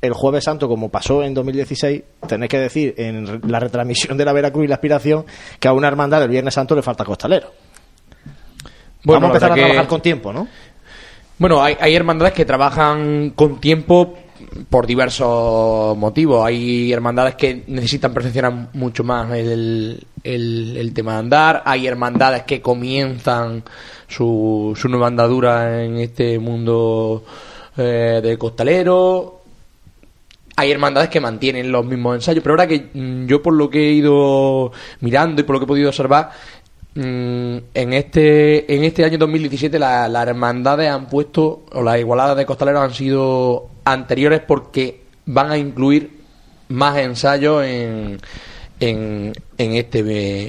el jueves santo, como pasó en 2016, tener que decir en la retransmisión de la Veracruz y la aspiración que a una hermandad del viernes santo le falta costalero. Bueno, Vamos a empezar a trabajar que- con tiempo, ¿no? Bueno, hay, hay hermandades que trabajan con tiempo por diversos motivos. Hay hermandades que necesitan perfeccionar mucho más el, el- el tema de andar. Hay hermandades que comienzan su, su nueva andadura en este mundo eh, de costalero. Hay hermandades que mantienen los mismos ensayos, pero ahora que mm, yo por lo que he ido mirando y por lo que he podido observar, mm, en este en este año 2017 la- las hermandades han puesto, o las igualadas de costaleros han sido anteriores porque van a incluir más ensayos en, en, en este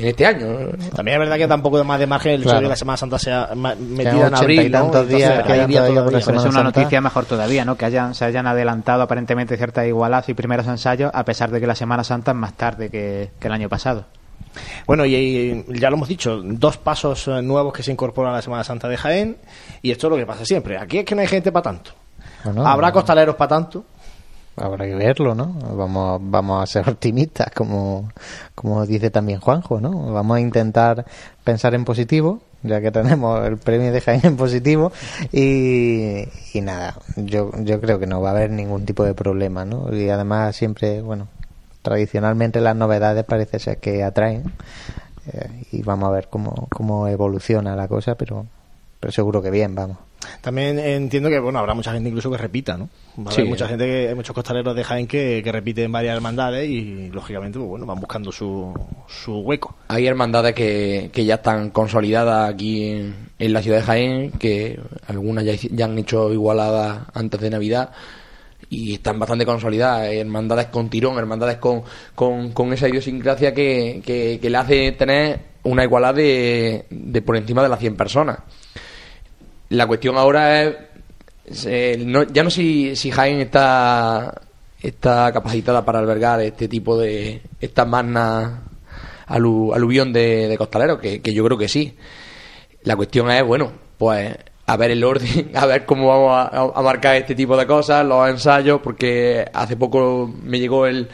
en este año. También es verdad que tampoco de más de margen el hecho Claro. de que la Semana Santa sea metida en abril. 80 y ¿no? tantos Entonces, días, hay quedan día todavía todavía. es una Santa. noticia mejor todavía, ¿no? Que hayan, se hayan adelantado aparentemente ciertas igualas y primeros ensayos, a pesar de que la Semana Santa es más tarde que, que el año pasado. Bueno, y, y ya lo hemos dicho, dos pasos eh, nuevos que se incorporan a la Semana Santa de Jaén, y esto es lo que pasa siempre. Aquí es que no hay gente para tanto. Bueno, Habrá costaleros para tanto. Habrá que verlo, ¿no? Vamos, vamos a ser optimistas, como, como dice también Juanjo, ¿no? Vamos a intentar pensar en positivo, ya que tenemos el premio de Jaén en positivo, y, y nada, yo, yo creo que no va a haber ningún tipo de problema, ¿no? Y además siempre, bueno, tradicionalmente las novedades parece ser que atraen, eh, y vamos a ver cómo, cómo evoluciona la cosa, pero, pero seguro que bien, vamos. También entiendo que bueno habrá mucha gente incluso que repita, ¿no? Va a Sí. haber mucha gente, que, hay muchos costaleros de Jaén que, que repiten varias hermandades y lógicamente pues, bueno van buscando su, su hueco. Hay hermandades que, que ya están consolidadas aquí en, en la ciudad de Jaén, que algunas ya, han hecho igualadas antes de Navidad y están bastante consolidadas. Hermandades con tirón, hermandades con, con, con esa idiosincrasia que, que, que le hace tener una igualdad de, de por encima de las 100 personas. La cuestión ahora es, no- ya no sé si, si Jaén está, está capacitada para albergar este tipo de, estas magnas alu- aluvión de, de costaleros, que, que yo creo que sí. La cuestión es, bueno, pues a ver el orden, a ver cómo vamos a, a marcar este tipo de cosas, los ensayos, porque hace poco me llegó el,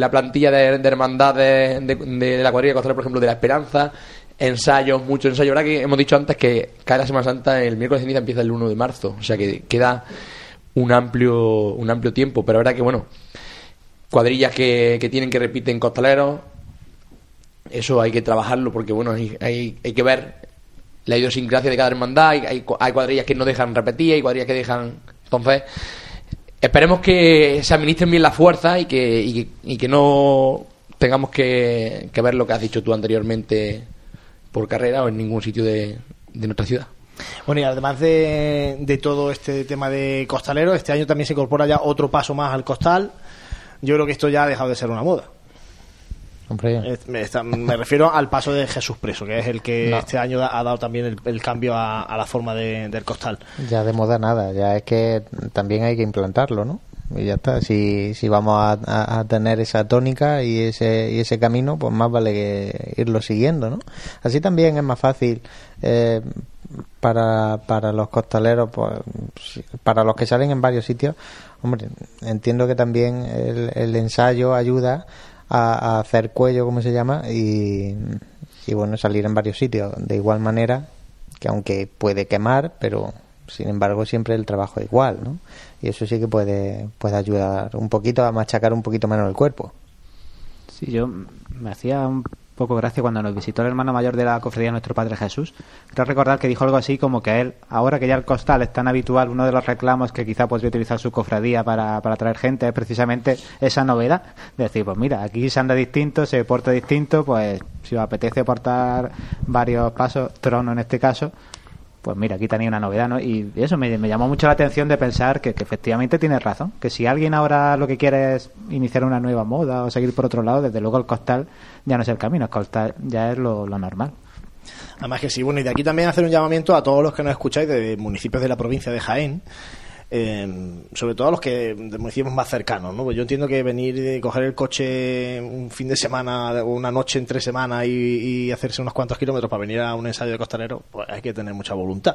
la plantilla de, de hermandades de, de la cuadrilla costalera, por ejemplo, de la Esperanza, ensayos, muchos ensayos. Ahora que hemos dicho antes que cae la Semana Santa, el miércoles de ceniza empieza el 1 de marzo, o sea que queda un amplio, un amplio tiempo, pero ahora que, bueno, cuadrillas que, que tienen que repiten costaleros, eso hay que trabajarlo porque bueno hay, hay, hay que ver la idiosincrasia de cada hermandad hay, hay, cu- hay cuadrillas que no dejan repetir hay cuadrillas que dejan entonces esperemos que se administren bien las fuerzas y que, y y que no tengamos que, que ver lo que has dicho tú anteriormente por carrera o en ningún sitio de, de nuestra ciudad Bueno, y además de, de todo este tema de costalero, este año también se incorpora ya otro paso más al costal. Yo creo que esto ya ha dejado de ser una moda. Hombre, Me, está- me refiero al paso de Jesús Preso, que es el que No. este año da- ha dado también el, el cambio a, a la forma de- del costal. ya de moda nada, ya es que también hay que implantarlo, ¿no? Y ya está. Si, si vamos a, a- tener esa tónica y ese, y ese camino, pues más vale que irlo siguiendo, ¿no? Así también es más fácil eh, para, para los costaleros, pues, para los que salen en varios sitios. Hombre, entiendo que también el, el ensayo ayuda a, a hacer cuello, como se llama, y, y bueno, salir en varios sitios. De igual manera que aunque puede quemar, pero sin embargo siempre el trabajo es igual, ¿no? Y eso sí que puede, puede ayudar un poquito a machacar un poquito menos el cuerpo. Sí, yo me hacía un poco gracia cuando nos visitó el hermano mayor de la cofradía de nuestro Padre Jesús. Creo recordar que dijo algo así como que él, ahora que ya el costal es tan habitual, uno de los reclamos que quizá podría utilizar su cofradía para, para traer gente es precisamente esa novedad. De decir, pues mira, aquí se anda distinto, se porta distinto, pues si os apetece portar varios pasos, trono en este caso, pues mira, aquí tenía una novedad, ¿no? Y eso me, me llamó mucho la atención de pensar que, efectivamente tienes razón, que si alguien ahora lo que quiere es iniciar una nueva moda o seguir por otro lado, desde luego el costal ya no es el camino, el costal ya es lo, lo normal. Además que sí, bueno, y de aquí también hacer un llamamiento a todos los que nos escucháis de municipios de la provincia de Jaén, eh, sobre todo a los que de municipios más cercanos, ¿no? Pues yo entiendo que venir y coger el coche un fin de semana o una noche entre semana y, y hacerse unos cuantos kilómetros para venir a un ensayo de costalero, pues hay que tener mucha voluntad.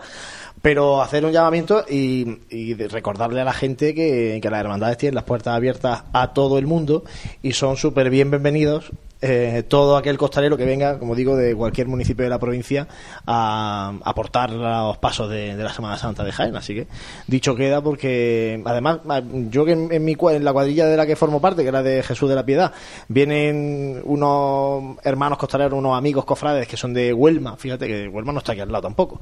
Pero hacer un llamamiento y, recordarle a la gente que las hermandades tienen las puertas abiertas a todo el mundo y son súper bienvenidos eh, todo aquel costalero que venga, como digo, de cualquier municipio de la provincia a aportar los pasos de, de la Semana Santa de Jaén. Así que dicho queda porque, además, yo que en, en mi, en la cuadrilla de la que formo parte, que era de Jesús de la Piedad, vienen unos hermanos costaleros, unos amigos cofrades que son de Huelma. Fíjate que Huelma no está aquí al lado tampoco.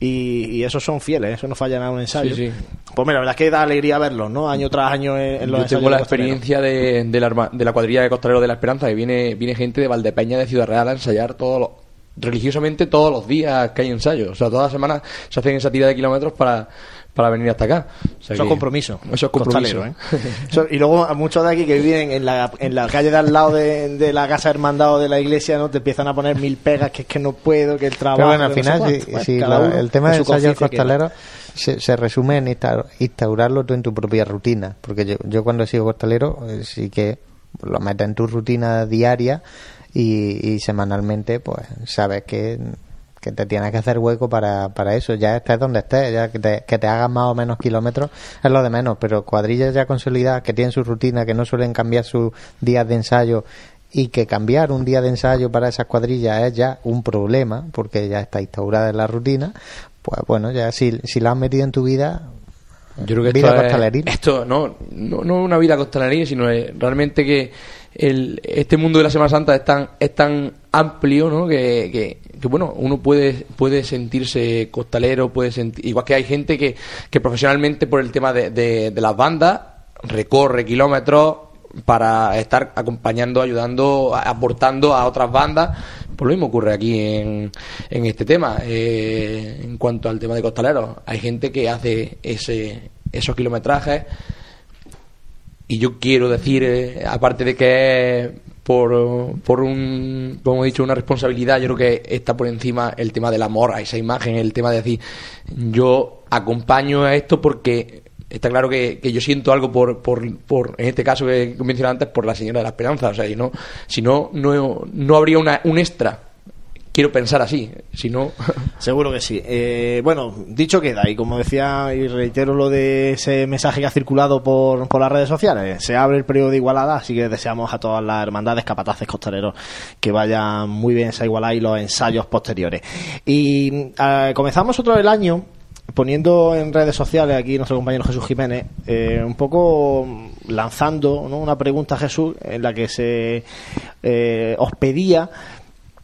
Y, y esos son fieles, eso no fallan a un ensayo. Sí, sí. Pues mira, la verdad es que da alegría verlos, ¿no? Año tras año en, en los Yo ensayos tengo la experiencia de, de la, de la cuadrilla de costaleros de la Esperanza, que viene, viene gente de Valdepeña, de Ciudad Real, a ensayar todos los- religiosamente todos los días que hay ensayos. O sea, todas las semanas se hacen esa tira de kilómetros para, para venir hasta acá. O sea Eso es compromiso. Eso es compromiso. Costalero, ¿eh? Eso- y luego a muchos de aquí que viven en la, en la calle de al lado de, de la casa hermandad o de la iglesia, ¿no? Te empiezan a poner mil pegas, que es que no puedo, que el trabajo... Pero bueno, al no sé final, cuánto. si, Bueno, si cada lo- uno el tema del ensayo costalero se, se resume en instaur- instaurarlo tú en tu propia rutina. Porque yo, yo cuando he sido costalero, eh, sí que lo metes en tu rutina diaria y, y semanalmente, pues sabes que, que te tienes que hacer hueco para, para eso. Ya estés donde estés, ya que te, que te hagas más o menos kilómetros es lo de menos. Pero cuadrillas ya consolidadas que tienen su rutina, que no suelen cambiar sus días de ensayo y que cambiar un día de ensayo para esas cuadrillas es ya un problema porque ya está instaurada en la rutina pues bueno ya si, si la has metido en tu vida Yo creo que vida esto, es- costaleril. esto no, no, no una vida costaleril, sino es realmente que el, este mundo de la Semana Santa es tan, es tan amplio, ¿no? Que, que, que, bueno, uno puede, puede sentirse costalero, puede sentir, igual que hay gente que, que profesionalmente por el tema de, de, de las bandas recorre kilómetros para estar acompañando, ayudando, aportando a otras bandas. Pues lo mismo ocurre aquí en, en este tema. Eh, en cuanto al tema de costaleros, hay gente que hace ese, esos kilometrajes y yo quiero decir, eh, aparte de que es por, por un, como he dicho, una responsabilidad, yo creo que está por encima el tema del amor a esa imagen, el tema de decir, yo acompaño a esto porque está claro que, que yo siento algo por, por, por, en este caso que mencioné antes, por la Señora de la Esperanza. O sea, y no, si no, no, no habría una, un extra. Quiero pensar así, si no... Seguro que sí. Eh, bueno, dicho queda, y como decía, y reitero lo de ese mensaje que ha circulado por, por las redes sociales, se abre el periodo de Igualada, así que deseamos a todas las hermandades capataces costaleros que vayan muy bien esa Igualada y los ensayos posteriores. Y eh, comenzamos otro el año poniendo en redes sociales aquí nuestro compañero Jesús Jiménez eh, un poco lanzando una pregunta a Jesús en la que se eh, os pedía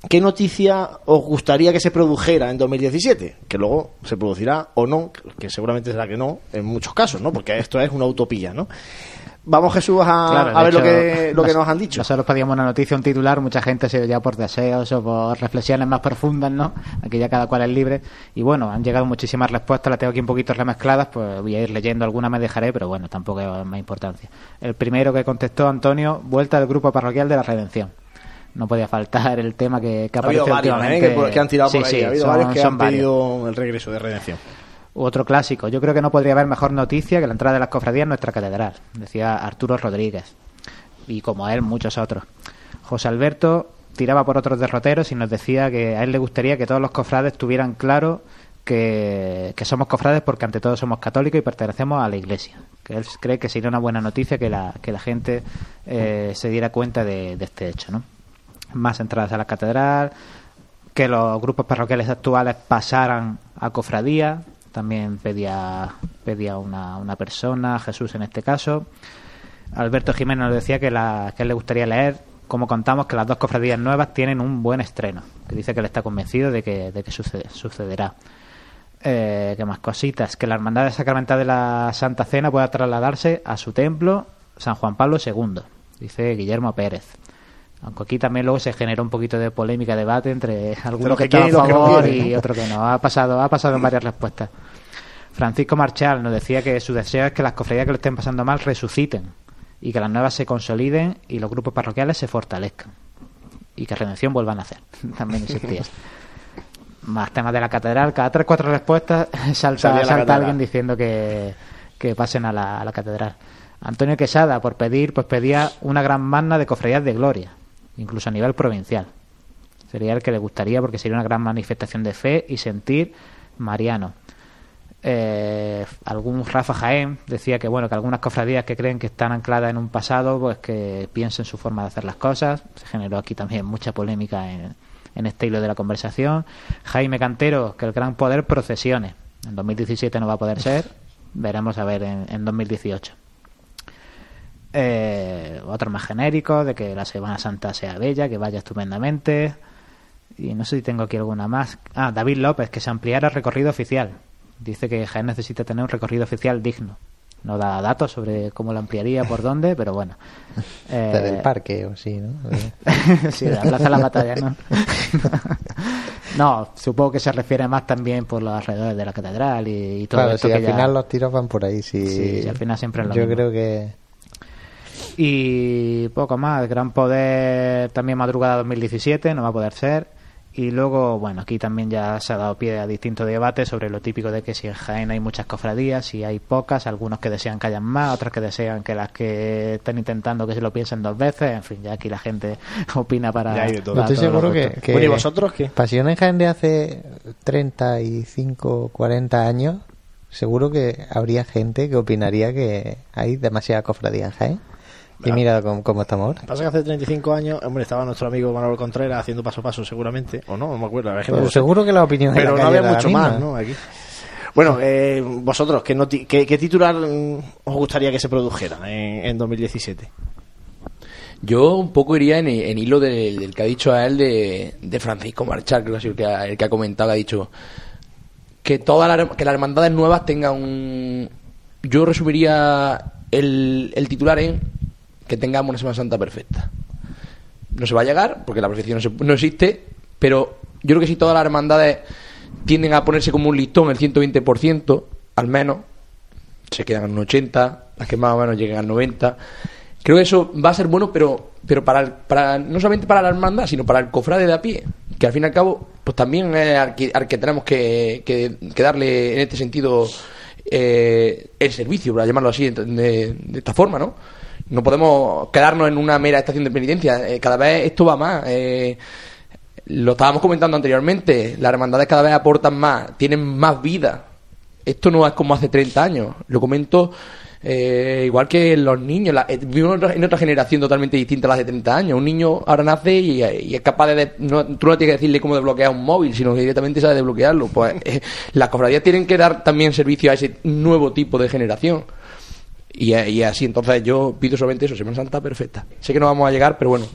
¿Qué noticia os gustaría que se produjera en 2017? Que luego se producirá o no, que seguramente será que no, en muchos casos, ¿no? Porque esto es una utopía, ¿no? Vamos, Jesús, a, Claro, a de ver lo que, lo que nos- nos han dicho. Nosotros pedíamos una noticia, un titular, mucha gente se ya por deseos o por reflexiones más profundas, ¿no? Aquí ya cada cual es libre. Y bueno, han llegado muchísimas respuestas, las tengo aquí un poquito remezcladas, pues voy a ir leyendo, alguna me dejaré, pero bueno, tampoco es más importancia. El primero que contestó Antonio, vuelta del grupo parroquial de la Redención. No podía faltar el tema que, que ha aparece varios ¿eh? que, que han tirado Sí, por ahí. sí, ha habido son- varios que son han varios. pedido el regreso de redención. Otro clásico. Yo creo que no podría haber mejor noticia que la entrada de las cofradías en nuestra catedral, decía Arturo Rodríguez. Y como él, muchos otros. José Alberto tiraba por otros derroteros y nos decía que a él le gustaría que todos los cofrades tuvieran claro que, que somos cofrades porque ante todo somos católicos y pertenecemos a la Iglesia. Que él cree que sería una buena noticia que la, que la gente eh, se diera cuenta de, de este hecho. ¿no? Más entradas a la catedral, que los grupos parroquiales actuales pasaran a cofradía, también pedía, pedía una, una persona, Jesús en este caso. Alberto Jiménez nos decía que, la, que él le gustaría leer como contamos que las dos cofradías nuevas tienen un buen estreno, que dice que él está convencido de que, de que sucede- sucederá. Eh, ¿Qué más cositas? Que la Hermandad de Sacramental de la Santa Cena pueda trasladarse a su templo, San Juan Pablo II, dice Guillermo Pérez. Aunque aquí también luego se generó un poquito de polémica, debate entre algunos que que estaban a que no favor y ¿no? otros que no. Ha pasado, ha pasado en varias respuestas. Francisco Marchal nos decía que su deseo es que las cofradías que lo estén pasando mal resuciten y que las nuevas se consoliden y los grupos parroquiales se fortalezcan y que Redención vuelva a nacer. También existía. Más temas de la catedral. Cada tres cuatro respuestas salta, salta alguien diciendo que, que pasen a la, a la catedral. Antonio Quesada, por pedir, pues pedía una gran magna de cofradías de gloria, incluso a nivel provincial. Sería el que le gustaría porque sería una gran manifestación de fe y sentir mariano. Eh, algún Rafa Jaén decía que bueno que algunas cofradías que creen que están ancladas en un pasado pues que piensen su forma de hacer las cosas. Se generó aquí también mucha polémica en, este hilo de la conversación. Jaime Cantero que el gran poder procesione. En 2017 no va a poder ser. Veremos a ver en, en 2018 eh, otros más genéricos de que la Semana Santa sea bella que vaya estupendamente y no sé si tengo aquí alguna más. Ah, David López, que se ampliara el recorrido oficial. Dice que Jaén necesita tener un recorrido oficial digno. No da datos sobre cómo lo ampliaría, por dónde, pero bueno. Eh, Desde el parque o sí, ¿no? sí, de la Plaza de la Batalla, ¿no? no, supongo que se refiere más también por los alrededores de la catedral y, y todo Claro, esto si que al ya- final los tiros van por ahí, sí. Sí, sí, al final siempre es lo Yo mismo. creo que... Y poco más. Gran Poder también madrugada 2017, no va a poder ser. Y luego, bueno, aquí también ya se ha dado pie a distintos debates sobre lo típico de que si en Jaén hay muchas cofradías, si hay pocas, algunos que desean que hayan más, otros que desean que las que están intentando que se lo piensen dos veces. En fin, ya aquí la gente opina para. Ya hay de todo. para Estoy seguro que, que Bueno, ¿y vosotros qué? Pasión en Jaén de hace 35, 40 años, seguro que habría gente que opinaría que hay demasiada cofradía en Jaén. Y mira cómo, cómo estamos ahora. Pasa que hace 35 años, hombre, estaba nuestro amigo Manuel Contreras haciendo paso a paso seguramente, o no, no me acuerdo. la verdad es que no Pero lo sé. seguro que la opinión Pero la no había mucho misma. más, ¿no? Aquí. Bueno, eh, vosotros, ¿qué, noti- qué, qué titular mm, os gustaría que se produjera en, en 2017? Yo un poco iría en, en hilo del, del que ha dicho a él de, de Francisco Marchal, creo que ha sido el que ha, el que ha comentado, ha dicho que todas las, que las hermandades nuevas tengan un... Yo resumiría el, el titular en que tengamos una Semana Santa perfecta. No se va a llegar, porque la perfección no, se- no existe, pero yo creo que si todas las hermandades tienden a ponerse como un listón el 120%, al menos, se quedan en un 80, las que más o menos lleguen al 90. Creo que eso va a ser bueno, pero pero para, el- para no solamente para la hermandad, sino para el cofrade de a pie, que al fin y al cabo, pues también es al que, al que tenemos que, que- darle en este sentido eh, el servicio, para llamarlo así, de esta forma, ¿no? No podemos quedarnos en una mera estación de penitencia. Eh, cada vez esto va más. Eh, lo estábamos comentando anteriormente. Las hermandades cada vez aportan más, tienen más vida. Esto no es como hace 30 años. Lo comento eh, igual que los niños. La, eh, vivimos en otra- en otra generación totalmente distinta a la de 30 años. Un niño ahora nace y, es capaz de... de- no, tú no tienes que decirle cómo desbloquear un móvil, sino que directamente sabe desbloquearlo. Pues eh, las cofradías tienen que dar también servicio a ese nuevo tipo de generación. Y, y así, entonces yo pido solamente eso, Semana Santa perfecta. Sé que no vamos a llegar, pero bueno,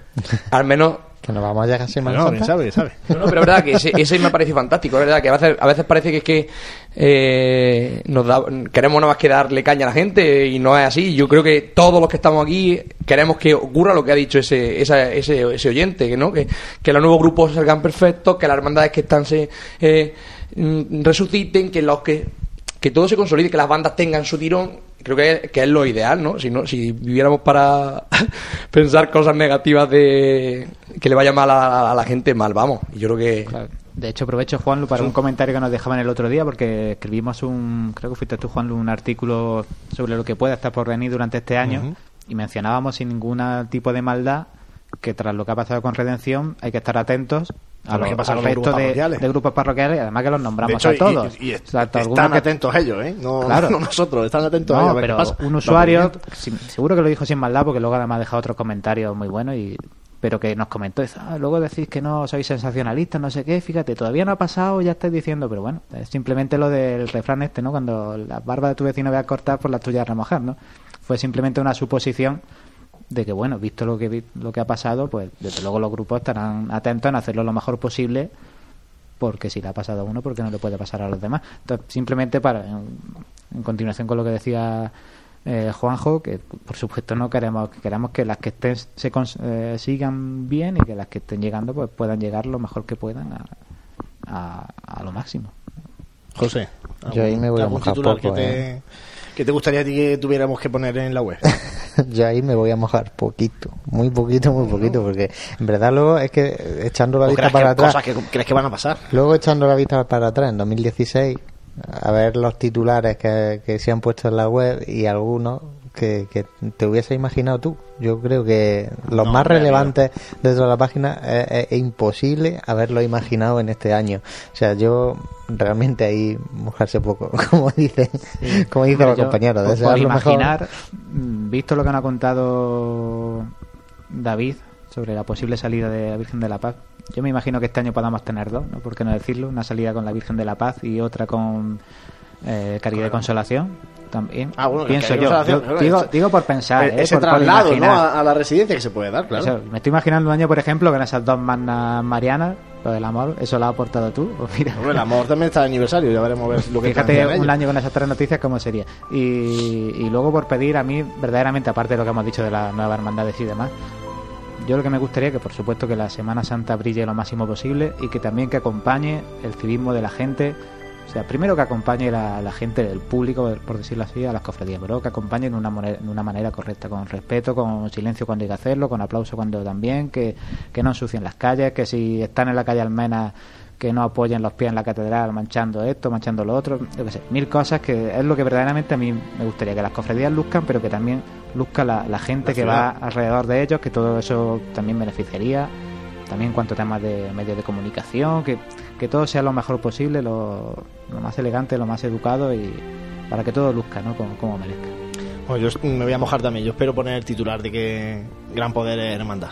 al menos Que nos vamos a llegar a Semana No, Santa. quién sabe, sabe. no, no, pero es verdad que ese, ese me parece fantástico, es verdad que a veces, a veces parece que es que eh, nos da, queremos nada más que darle caña a la gente y no es así. Yo creo que todos los que estamos aquí queremos que ocurra lo que ha dicho ese, esa- ese, ese oyente, que no que, que los nuevos grupos salgan perfectos, que las hermandades que están se eh, mm, resuciten, que los que que todo se consolide, que las bandas tengan su tirón, creo que, que es lo ideal, ¿no? Si, no, si viviéramos para pensar cosas negativas de que le vaya mal a, a la gente, mal vamos. Y yo creo que De hecho, aprovecho, Juanlu, para un comentario que nos dejaban el otro día, porque escribimos un, creo que fuiste tú, Juanlu, un artículo sobre lo que puede estar por venir durante este año y mencionábamos sin ningún tipo de maldad que tras lo que ha pasado con Redención hay que estar atentos a, lo, que pasa al resto de, de, grupos parroquiales y además que los nombramos a todos. Y, están atentos ellos, ¿eh? No, claro. no nosotros, están atentos no, ellos. pero un usuario, seguro que lo dijo sin maldad porque luego además ha dejado otro comentario muy bueno y pero que nos comentó, ah, luego decís que no sois sensacionalistas, no sé qué, fíjate, todavía no ha pasado, ya estáis diciendo, pero bueno, es simplemente lo del refrán este, ¿no? Cuando la barba de tu vecino ve a cortar, por pues la tuya a remojar, ¿no? Fue simplemente una suposición de que, bueno, visto lo que, lo que ha pasado, pues desde luego los grupos estarán atentos en hacerlo lo mejor posible, porque si le ha pasado a uno, porque no le puede pasar a los demás? Entonces, simplemente para, en continuación con lo que decía eh, Juanjo, que por supuesto no queremos, queremos que las que estén se eh, sigan bien y que las que estén llegando pues puedan llegar lo mejor que puedan a, a, lo máximo. José, yo ahí me voy a mojar poco, que te, ¿eh? Que te gustaría a ti que tuviéramos que poner en la web? yo ahí me voy a mojar poquito, muy poquito, muy poquito, porque en verdad luego es que echando la vista para atrás... Cosas que crees que van a pasar. Luego echando la vista para atrás, en 2016 a ver los titulares que, que, se han puesto en la web y algunos que, que te hubiese imaginado tú. Yo creo que los más relevantes de toda la página es, imposible haberlo imaginado en este año. O sea, yo realmente ahí mojarse poco, como dicen, como dicen los compañeros. Por imaginar, mm, visto lo que nos ha contado David sobre la posible salida de la Virgen de la Paz, yo me imagino que este año podamos tener dos, ¿no? ¿Por qué no decirlo? Una salida con la Virgen de la Paz y otra con eh, Caridad de Consolación. También. Ah, bueno, Pienso yo. digo, digo, por pensar. ¿eh? Ese traslado ¿no? a, la residencia que se puede dar, claro. me estoy imaginando un año, por ejemplo, con esas dos manas marianas, lo del amor, ¿eso lo has aportado tú? Pues mira. Bueno, el amor también está de aniversario, ya veremos ver lo que Fíjate un año con esas tres noticias, ¿cómo sería? Y, y luego por pedir a mí, verdaderamente, aparte de lo que hemos dicho de las nuevas hermandades y demás, yo lo que me gustaría que por supuesto que la Semana Santa brille lo máximo posible y que también que acompañe el civismo de la gente o sea, primero que acompañe la, la gente del público, por decirlo así, a las cofradías, pero que acompañe de una, manera, de una manera correcta, con respeto, con silencio cuando hay que hacerlo, con aplauso cuando también, que, que no ensucien las calles, que si están en la calle Almena que no apoyen los pies en la catedral manchando esto, manchando lo otro, yo qué sé, mil cosas que es lo que verdaderamente a mí me gustaría, que las cofradías luzcan, pero que también luzca la, la gente que va alrededor de ellos, que todo eso también beneficiaría, también en cuanto a temas de medios de comunicación, que, que todo sea lo mejor posible, lo, lo, más elegante, lo más educado y para que todo luzca, ¿no? Como, como merezca. Bueno, yo me voy a mojar también, yo espero poner el titular de que gran poder es hermandad.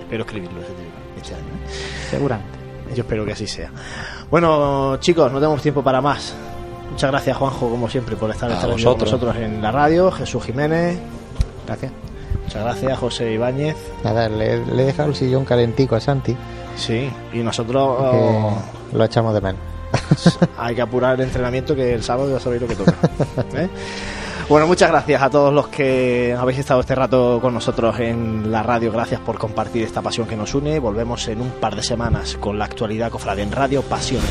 Espero escribirlo este año. ¿eh? Seguramente. Yo espero que así sea. Bueno, chicos, no tenemos tiempo para más. Muchas gracias, Juanjo, como siempre, por estar, con nosotros en la radio. Jesús Jiménez. Gracias. Muchas gracias, José Ibáñez. Nada, le, le he dejado el sillón calentico a Santi. Sí, y nosotros oh, lo echamos de menos. hay que apurar el entrenamiento que el sábado ya sabéis lo que toca. ¿eh? Bueno, muchas gracias a todos los que habéis estado este rato con nosotros en la radio. Gracias por compartir esta pasión que nos une. Volvemos en un par de semanas con la actualidad cofrade en Radio Pasión.